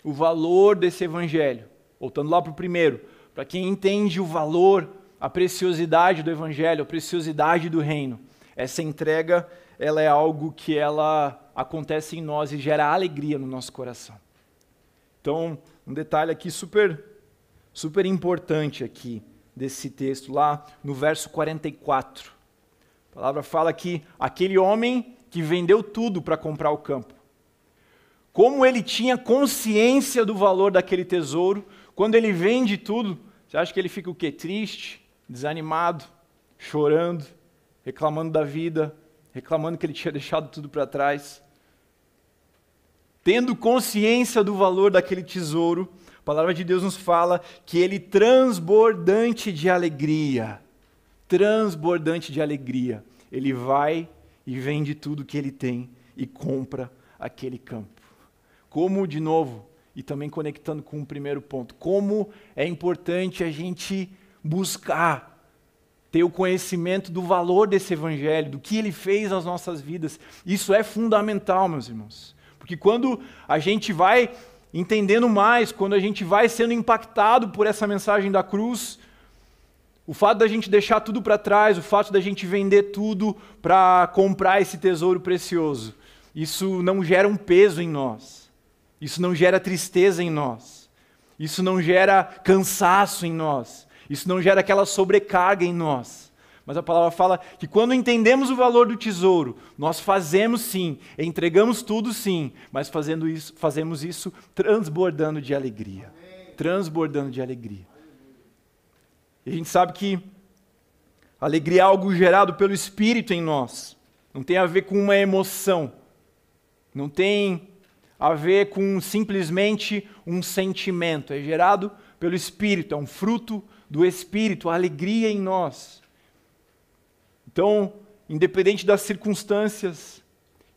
o valor desse evangelho, voltando lá para o primeiro, para quem entende o valor, a preciosidade do evangelho, a preciosidade do reino, essa entrega, ela é algo que ela acontece em nós e gera alegria no nosso coração. Então, um detalhe aqui super super importante aqui desse texto lá no verso 44. A palavra fala que aquele homem que vendeu tudo para comprar o campo. Como ele tinha consciência do valor daquele tesouro, quando ele vende tudo, você acha que ele fica o quê? Triste, desanimado, chorando, reclamando da vida, reclamando que ele tinha deixado tudo para trás. Tendo consciência do valor daquele tesouro, a palavra de Deus nos fala que ele transbordante de alegria, transbordante de alegria, ele vai e vende tudo que ele tem e compra aquele campo. Como, de novo, e também conectando com o primeiro ponto, como é importante a gente buscar ter o conhecimento do valor desse evangelho, do que ele fez nas nossas vidas. Isso é fundamental, meus irmãos. Porque quando a gente vai entendendo mais, quando a gente vai sendo impactado por essa mensagem da cruz, o fato da gente deixar tudo para trás, o fato da gente vender tudo para comprar esse tesouro precioso, isso não gera um peso em nós. Isso não gera tristeza em nós. Isso não gera cansaço em nós. Isso não gera aquela sobrecarga em nós. Mas a palavra fala que quando entendemos o valor do tesouro, nós fazemos sim, entregamos tudo sim, mas fazendo isso, fazemos isso transbordando de alegria. Transbordando de alegria. E a gente sabe que alegria é algo gerado pelo Espírito em nós. Não tem a ver com uma emoção. Não tem a ver com simplesmente um sentimento. É gerado pelo Espírito, é um fruto do Espírito, a alegria em nós. Então, independente das circunstâncias,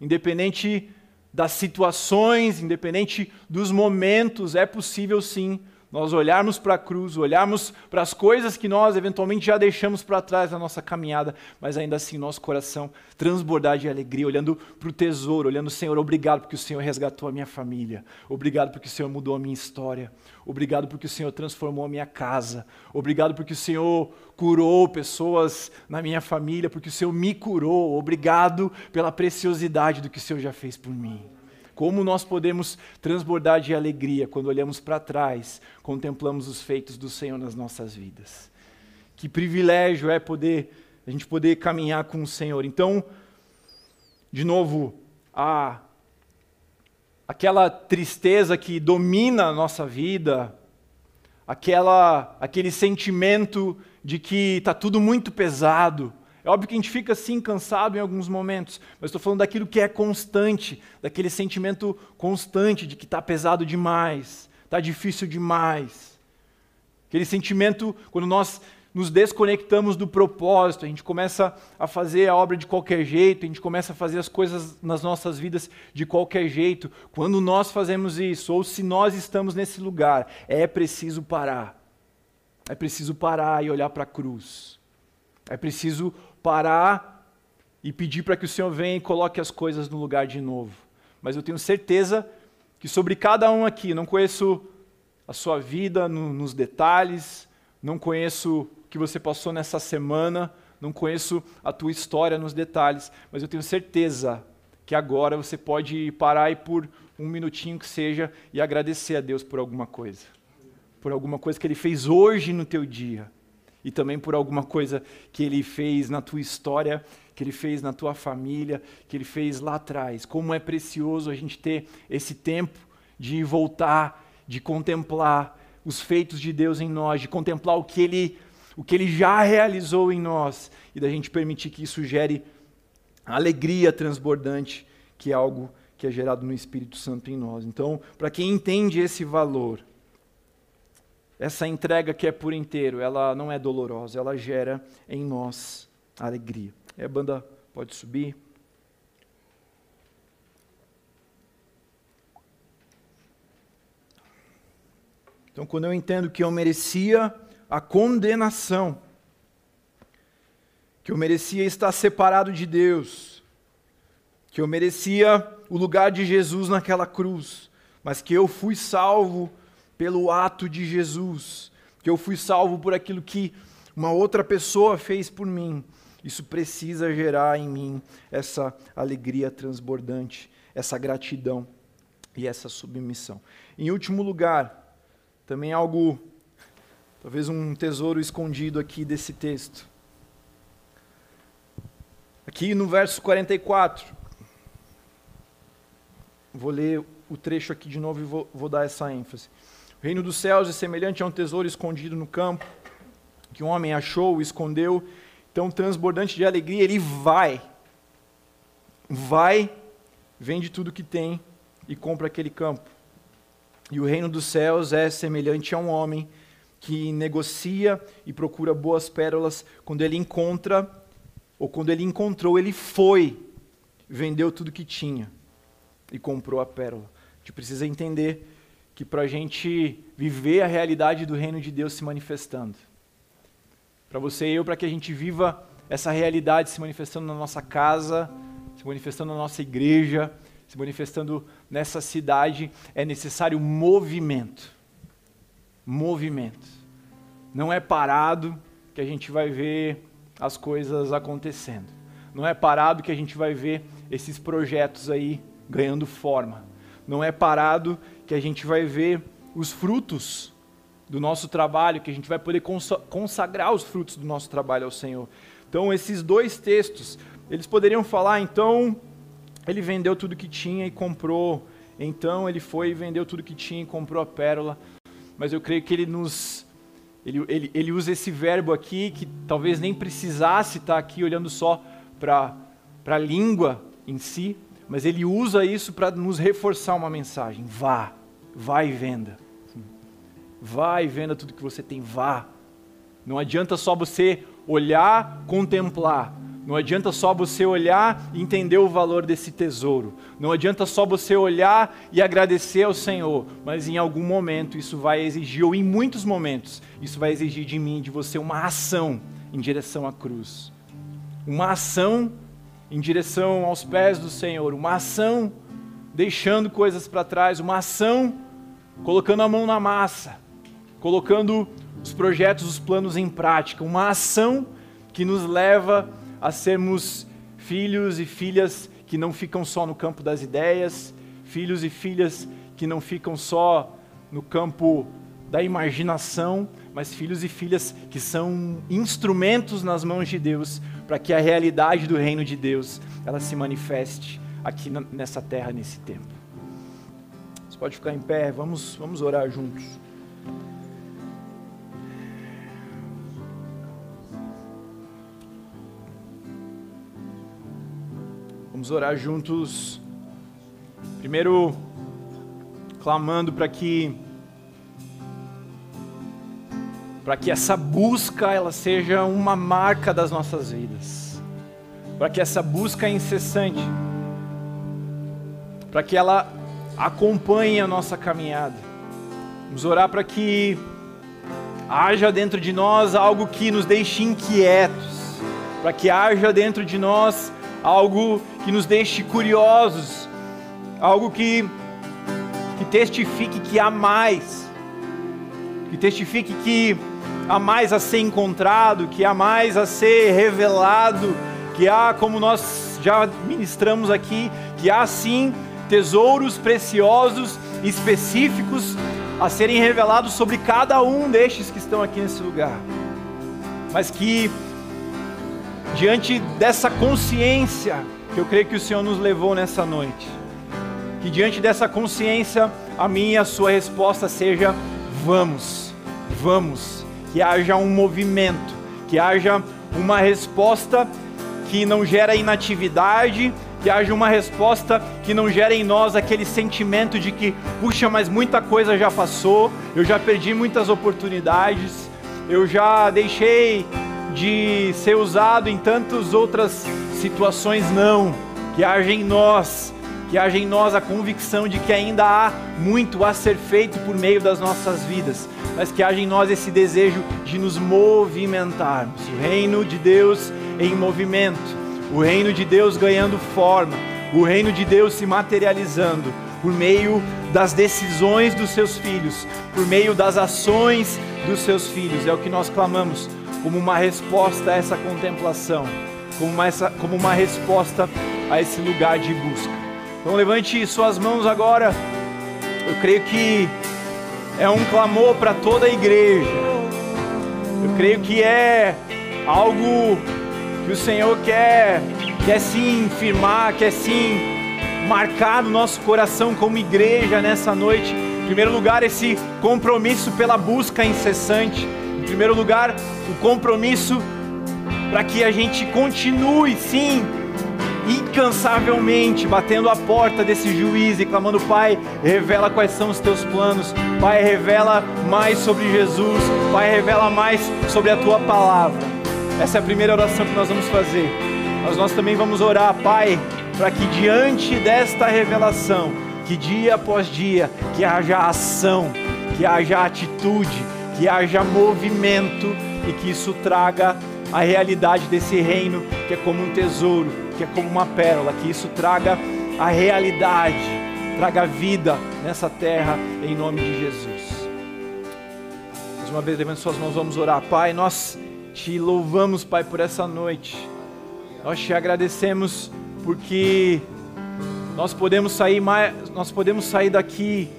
independente das situações, independente dos momentos, é possível sim nós olharmos para a cruz, olharmos para as coisas que nós eventualmente já deixamos para trás na nossa caminhada, mas ainda assim nosso coração transbordar de alegria, olhando para o tesouro, olhando, Senhor, obrigado porque o Senhor resgatou a minha família, obrigado porque o Senhor mudou a minha história, obrigado porque o Senhor transformou a minha casa, obrigado porque o Senhor curou pessoas na minha família, porque o Senhor me curou, obrigado pela preciosidade do que o Senhor já fez por mim. Como nós podemos transbordar de alegria quando olhamos para trás, contemplamos os feitos do Senhor nas nossas vidas. Que privilégio é poder a gente poder caminhar com o Senhor. Então, de novo, a aquela tristeza que domina a nossa vida, aquela aquele sentimento de que está tudo muito pesado, é óbvio que a gente fica assim cansado em alguns momentos, mas estou falando daquilo que é constante, daquele sentimento constante de que está pesado demais, está difícil demais. Aquele sentimento quando nós nos desconectamos do propósito, a gente começa a fazer a obra de qualquer jeito, a gente começa a fazer as coisas nas nossas vidas de qualquer jeito. Quando nós fazemos isso, ou se nós estamos nesse lugar, é preciso parar. É preciso parar e olhar para a cruz. É preciso parar e pedir para que o Senhor venha e coloque as coisas no lugar de novo. Mas eu tenho certeza que sobre cada um aqui, não conheço a sua vida no, nos detalhes, não conheço o que você passou nessa semana, não conheço a tua história nos detalhes, mas eu tenho certeza que agora você pode parar e por um minutinho que seja e agradecer a Deus por alguma coisa. Por alguma coisa que Ele fez hoje no teu dia e também por alguma coisa que ele fez na tua história, que ele fez na tua família, que ele fez lá atrás. Como é precioso a gente ter esse tempo de voltar, de contemplar os feitos de Deus em nós, de contemplar o que ele, o que ele já realizou em nós e da gente permitir que isso gere alegria transbordante, que é algo que é gerado no Espírito Santo em nós. Então, para quem entende esse valor, essa entrega que é por inteiro, ela não é dolorosa, ela gera em nós alegria. E a banda pode subir. Então, quando eu entendo que eu merecia a condenação, que eu merecia estar separado de Deus, que eu merecia o lugar de Jesus naquela cruz, mas que eu fui salvo pelo ato de Jesus, que eu fui salvo por aquilo que uma outra pessoa fez por mim. Isso precisa gerar em mim essa alegria transbordante, essa gratidão e essa submissão. Em último lugar, também algo, talvez um tesouro escondido aqui desse texto. Aqui no verso 44, vou ler o trecho aqui de novo e vou, vou dar essa ênfase. Reino dos céus é semelhante a um tesouro escondido no campo, que um homem achou, escondeu então, transbordante de alegria, ele vai, vai, vende tudo que tem e compra aquele campo. E o reino dos céus é semelhante a um homem que negocia e procura boas pérolas. Quando ele encontra, ou quando ele encontrou, ele foi, vendeu tudo que tinha e comprou a pérola. A gente precisa entender que para a gente viver a realidade do reino de Deus se manifestando, para você e eu, para que a gente viva essa realidade se manifestando na nossa casa, se manifestando na nossa igreja, se manifestando nessa cidade, é necessário movimento. Movimento. Não é parado que a gente vai ver as coisas acontecendo. Não é parado que a gente vai ver esses projetos aí ganhando forma. Não é parado que a gente vai ver os frutos do nosso trabalho, que a gente vai poder consagrar os frutos do nosso trabalho ao Senhor. Então, esses dois textos, eles poderiam falar, então, ele vendeu tudo que tinha e comprou, então ele foi e vendeu tudo que tinha e comprou a pérola. Mas eu creio que ele nos. Ele, ele, ele usa esse verbo aqui, que talvez nem precisasse estar aqui olhando só para a língua em si, mas ele usa isso para nos reforçar uma mensagem: vá, vá e venda. Vá e venda tudo que você tem, vá. Não adianta só você olhar, contemplar. Não adianta só você olhar e entender o valor desse tesouro. Não adianta só você olhar e agradecer ao Senhor. Mas em algum momento isso vai exigir, ou em muitos momentos, isso vai exigir de mim, de você, uma ação em direção à cruz. Uma ação em direção aos pés do Senhor. Uma ação deixando coisas para trás. Uma ação colocando a mão na massa colocando os projetos, os planos em prática, uma ação que nos leva a sermos filhos e filhas que não ficam só no campo das ideias, filhos e filhas que não ficam só no campo da imaginação, mas filhos e filhas que são instrumentos nas mãos de Deus para que a realidade do reino de Deus ela se manifeste aqui nessa terra nesse tempo. Você pode ficar em pé, vamos, vamos orar juntos. Vamos orar juntos. Primeiro, clamando para que para que essa busca ela seja uma marca das nossas vidas. Para que essa busca incessante para que ela acompanhe a nossa caminhada. Vamos orar para que haja dentro de nós algo que nos deixe inquietos, para que haja dentro de nós algo que nos deixe curiosos, algo que, que testifique que há mais, que testifique que há mais a ser encontrado, que há mais a ser revelado, que há, como nós já ministramos aqui, que há sim tesouros preciosos, específicos, a serem revelados sobre cada um destes que estão aqui nesse lugar. Mas que diante dessa consciência que eu creio que o Senhor nos levou nessa noite, que diante dessa consciência a minha e a sua resposta seja: vamos, vamos, que haja um movimento, que haja uma resposta que não gera inatividade, que haja uma resposta que não gera em nós aquele sentimento de que, puxa, mas muita coisa já passou, eu já perdi muitas oportunidades, eu já deixei de ser usado em tantas outras situações, não. Que haja em nós, que haja em nós a convicção de que ainda há muito a ser feito por meio das nossas vidas. mas que haja em nós esse desejo de nos movimentarmos. O reino de Deus em movimento, o reino de Deus ganhando forma, o reino de Deus se materializando por meio das decisões dos seus filhos, por meio das ações dos seus filhos. É o que nós clamamos como uma resposta a essa contemplação, como uma, como uma resposta a esse lugar de busca. Então levante suas mãos agora. Eu creio que é um clamor para toda a igreja. Eu creio que é algo que o Senhor quer, quer sim firmar, quer sim marcar no nosso coração como igreja nessa noite. Em primeiro lugar, esse compromisso pela busca incessante. Em primeiro lugar, o compromisso para que a gente continue sim incansavelmente batendo a porta desse juiz e clamando: Pai, revela quais são os teus planos, Pai, revela mais sobre Jesus, Pai, revela mais sobre a tua palavra. Essa é a primeira oração que nós vamos fazer. Mas nós também vamos orar, Pai, para que diante desta revelação, que dia após dia, que haja ação, que haja atitude, que haja movimento e que isso traga a realidade desse reino que é como um tesouro, que é como uma pérola, que isso traga a realidade, traga vida nessa terra em nome de Jesus. Mais uma vez, levante suas mãos, vamos orar. Pai, nós te louvamos, Pai, por essa noite. Nós te agradecemos porque nós podemos sair mais, nós podemos sair daqui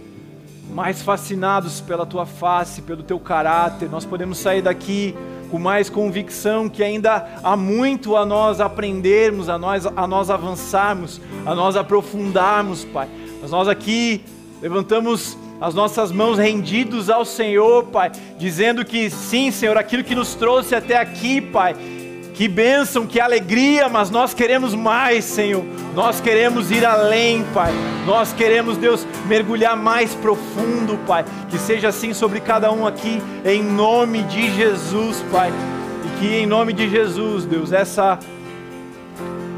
mais fascinados pela tua face, pelo teu caráter. Nós podemos sair daqui com mais convicção que ainda há muito a nós aprendermos, a nós, a nós avançarmos, a nós aprofundarmos, Pai. Mas nós aqui levantamos as nossas mãos rendidos ao Senhor, Pai, dizendo que sim, Senhor, aquilo que nos trouxe até aqui, Pai, que bênção, que alegria, mas nós queremos mais, Senhor. Nós queremos ir além, Pai. Nós queremos, Deus, mergulhar mais profundo, Pai. Que seja assim sobre cada um aqui, em nome de Jesus, Pai. E que em nome de Jesus, Deus, essa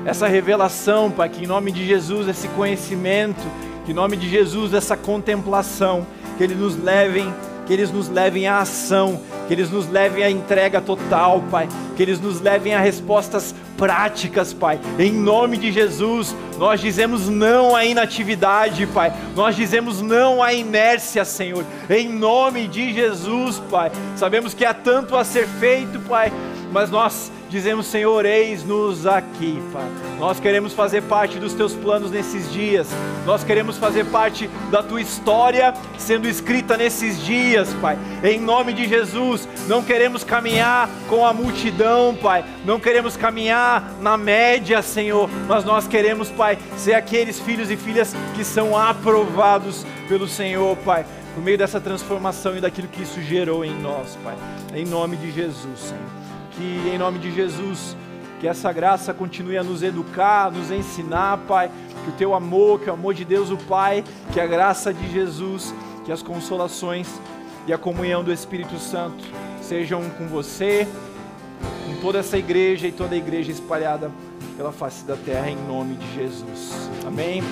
essa revelação, Pai, que em nome de Jesus esse conhecimento, que em nome de Jesus essa contemplação, que eles nos levem, que eles nos levem à ação, que eles nos levem à entrega total, Pai, que eles nos levem a respostas práticas, Pai. Em nome de Jesus, nós dizemos não à inatividade, Pai. Nós dizemos não à inércia, Senhor. Em nome de Jesus, Pai. Sabemos que há tanto a ser feito, Pai, mas nós dizemos, Senhor, eis-nos aqui, Pai. Nós queremos fazer parte dos teus planos nesses dias, nós queremos fazer parte da tua história sendo escrita nesses dias, Pai. Em nome de Jesus, não queremos caminhar com a multidão, Pai, não queremos caminhar na média, Senhor, mas nós queremos, Pai, ser aqueles filhos e filhas que são aprovados pelo Senhor, Pai por meio dessa transformação e daquilo que isso gerou em nós, Pai. Em nome de Jesus, Senhor que em nome de Jesus, que essa graça continue a nos educar, nos ensinar, Pai, que o teu amor, que o amor de Deus, o Pai, que a graça de Jesus, que as consolações e a comunhão do Espírito Santo sejam com você, com toda essa igreja e toda a igreja espalhada pela face da terra, em nome de Jesus. Amém.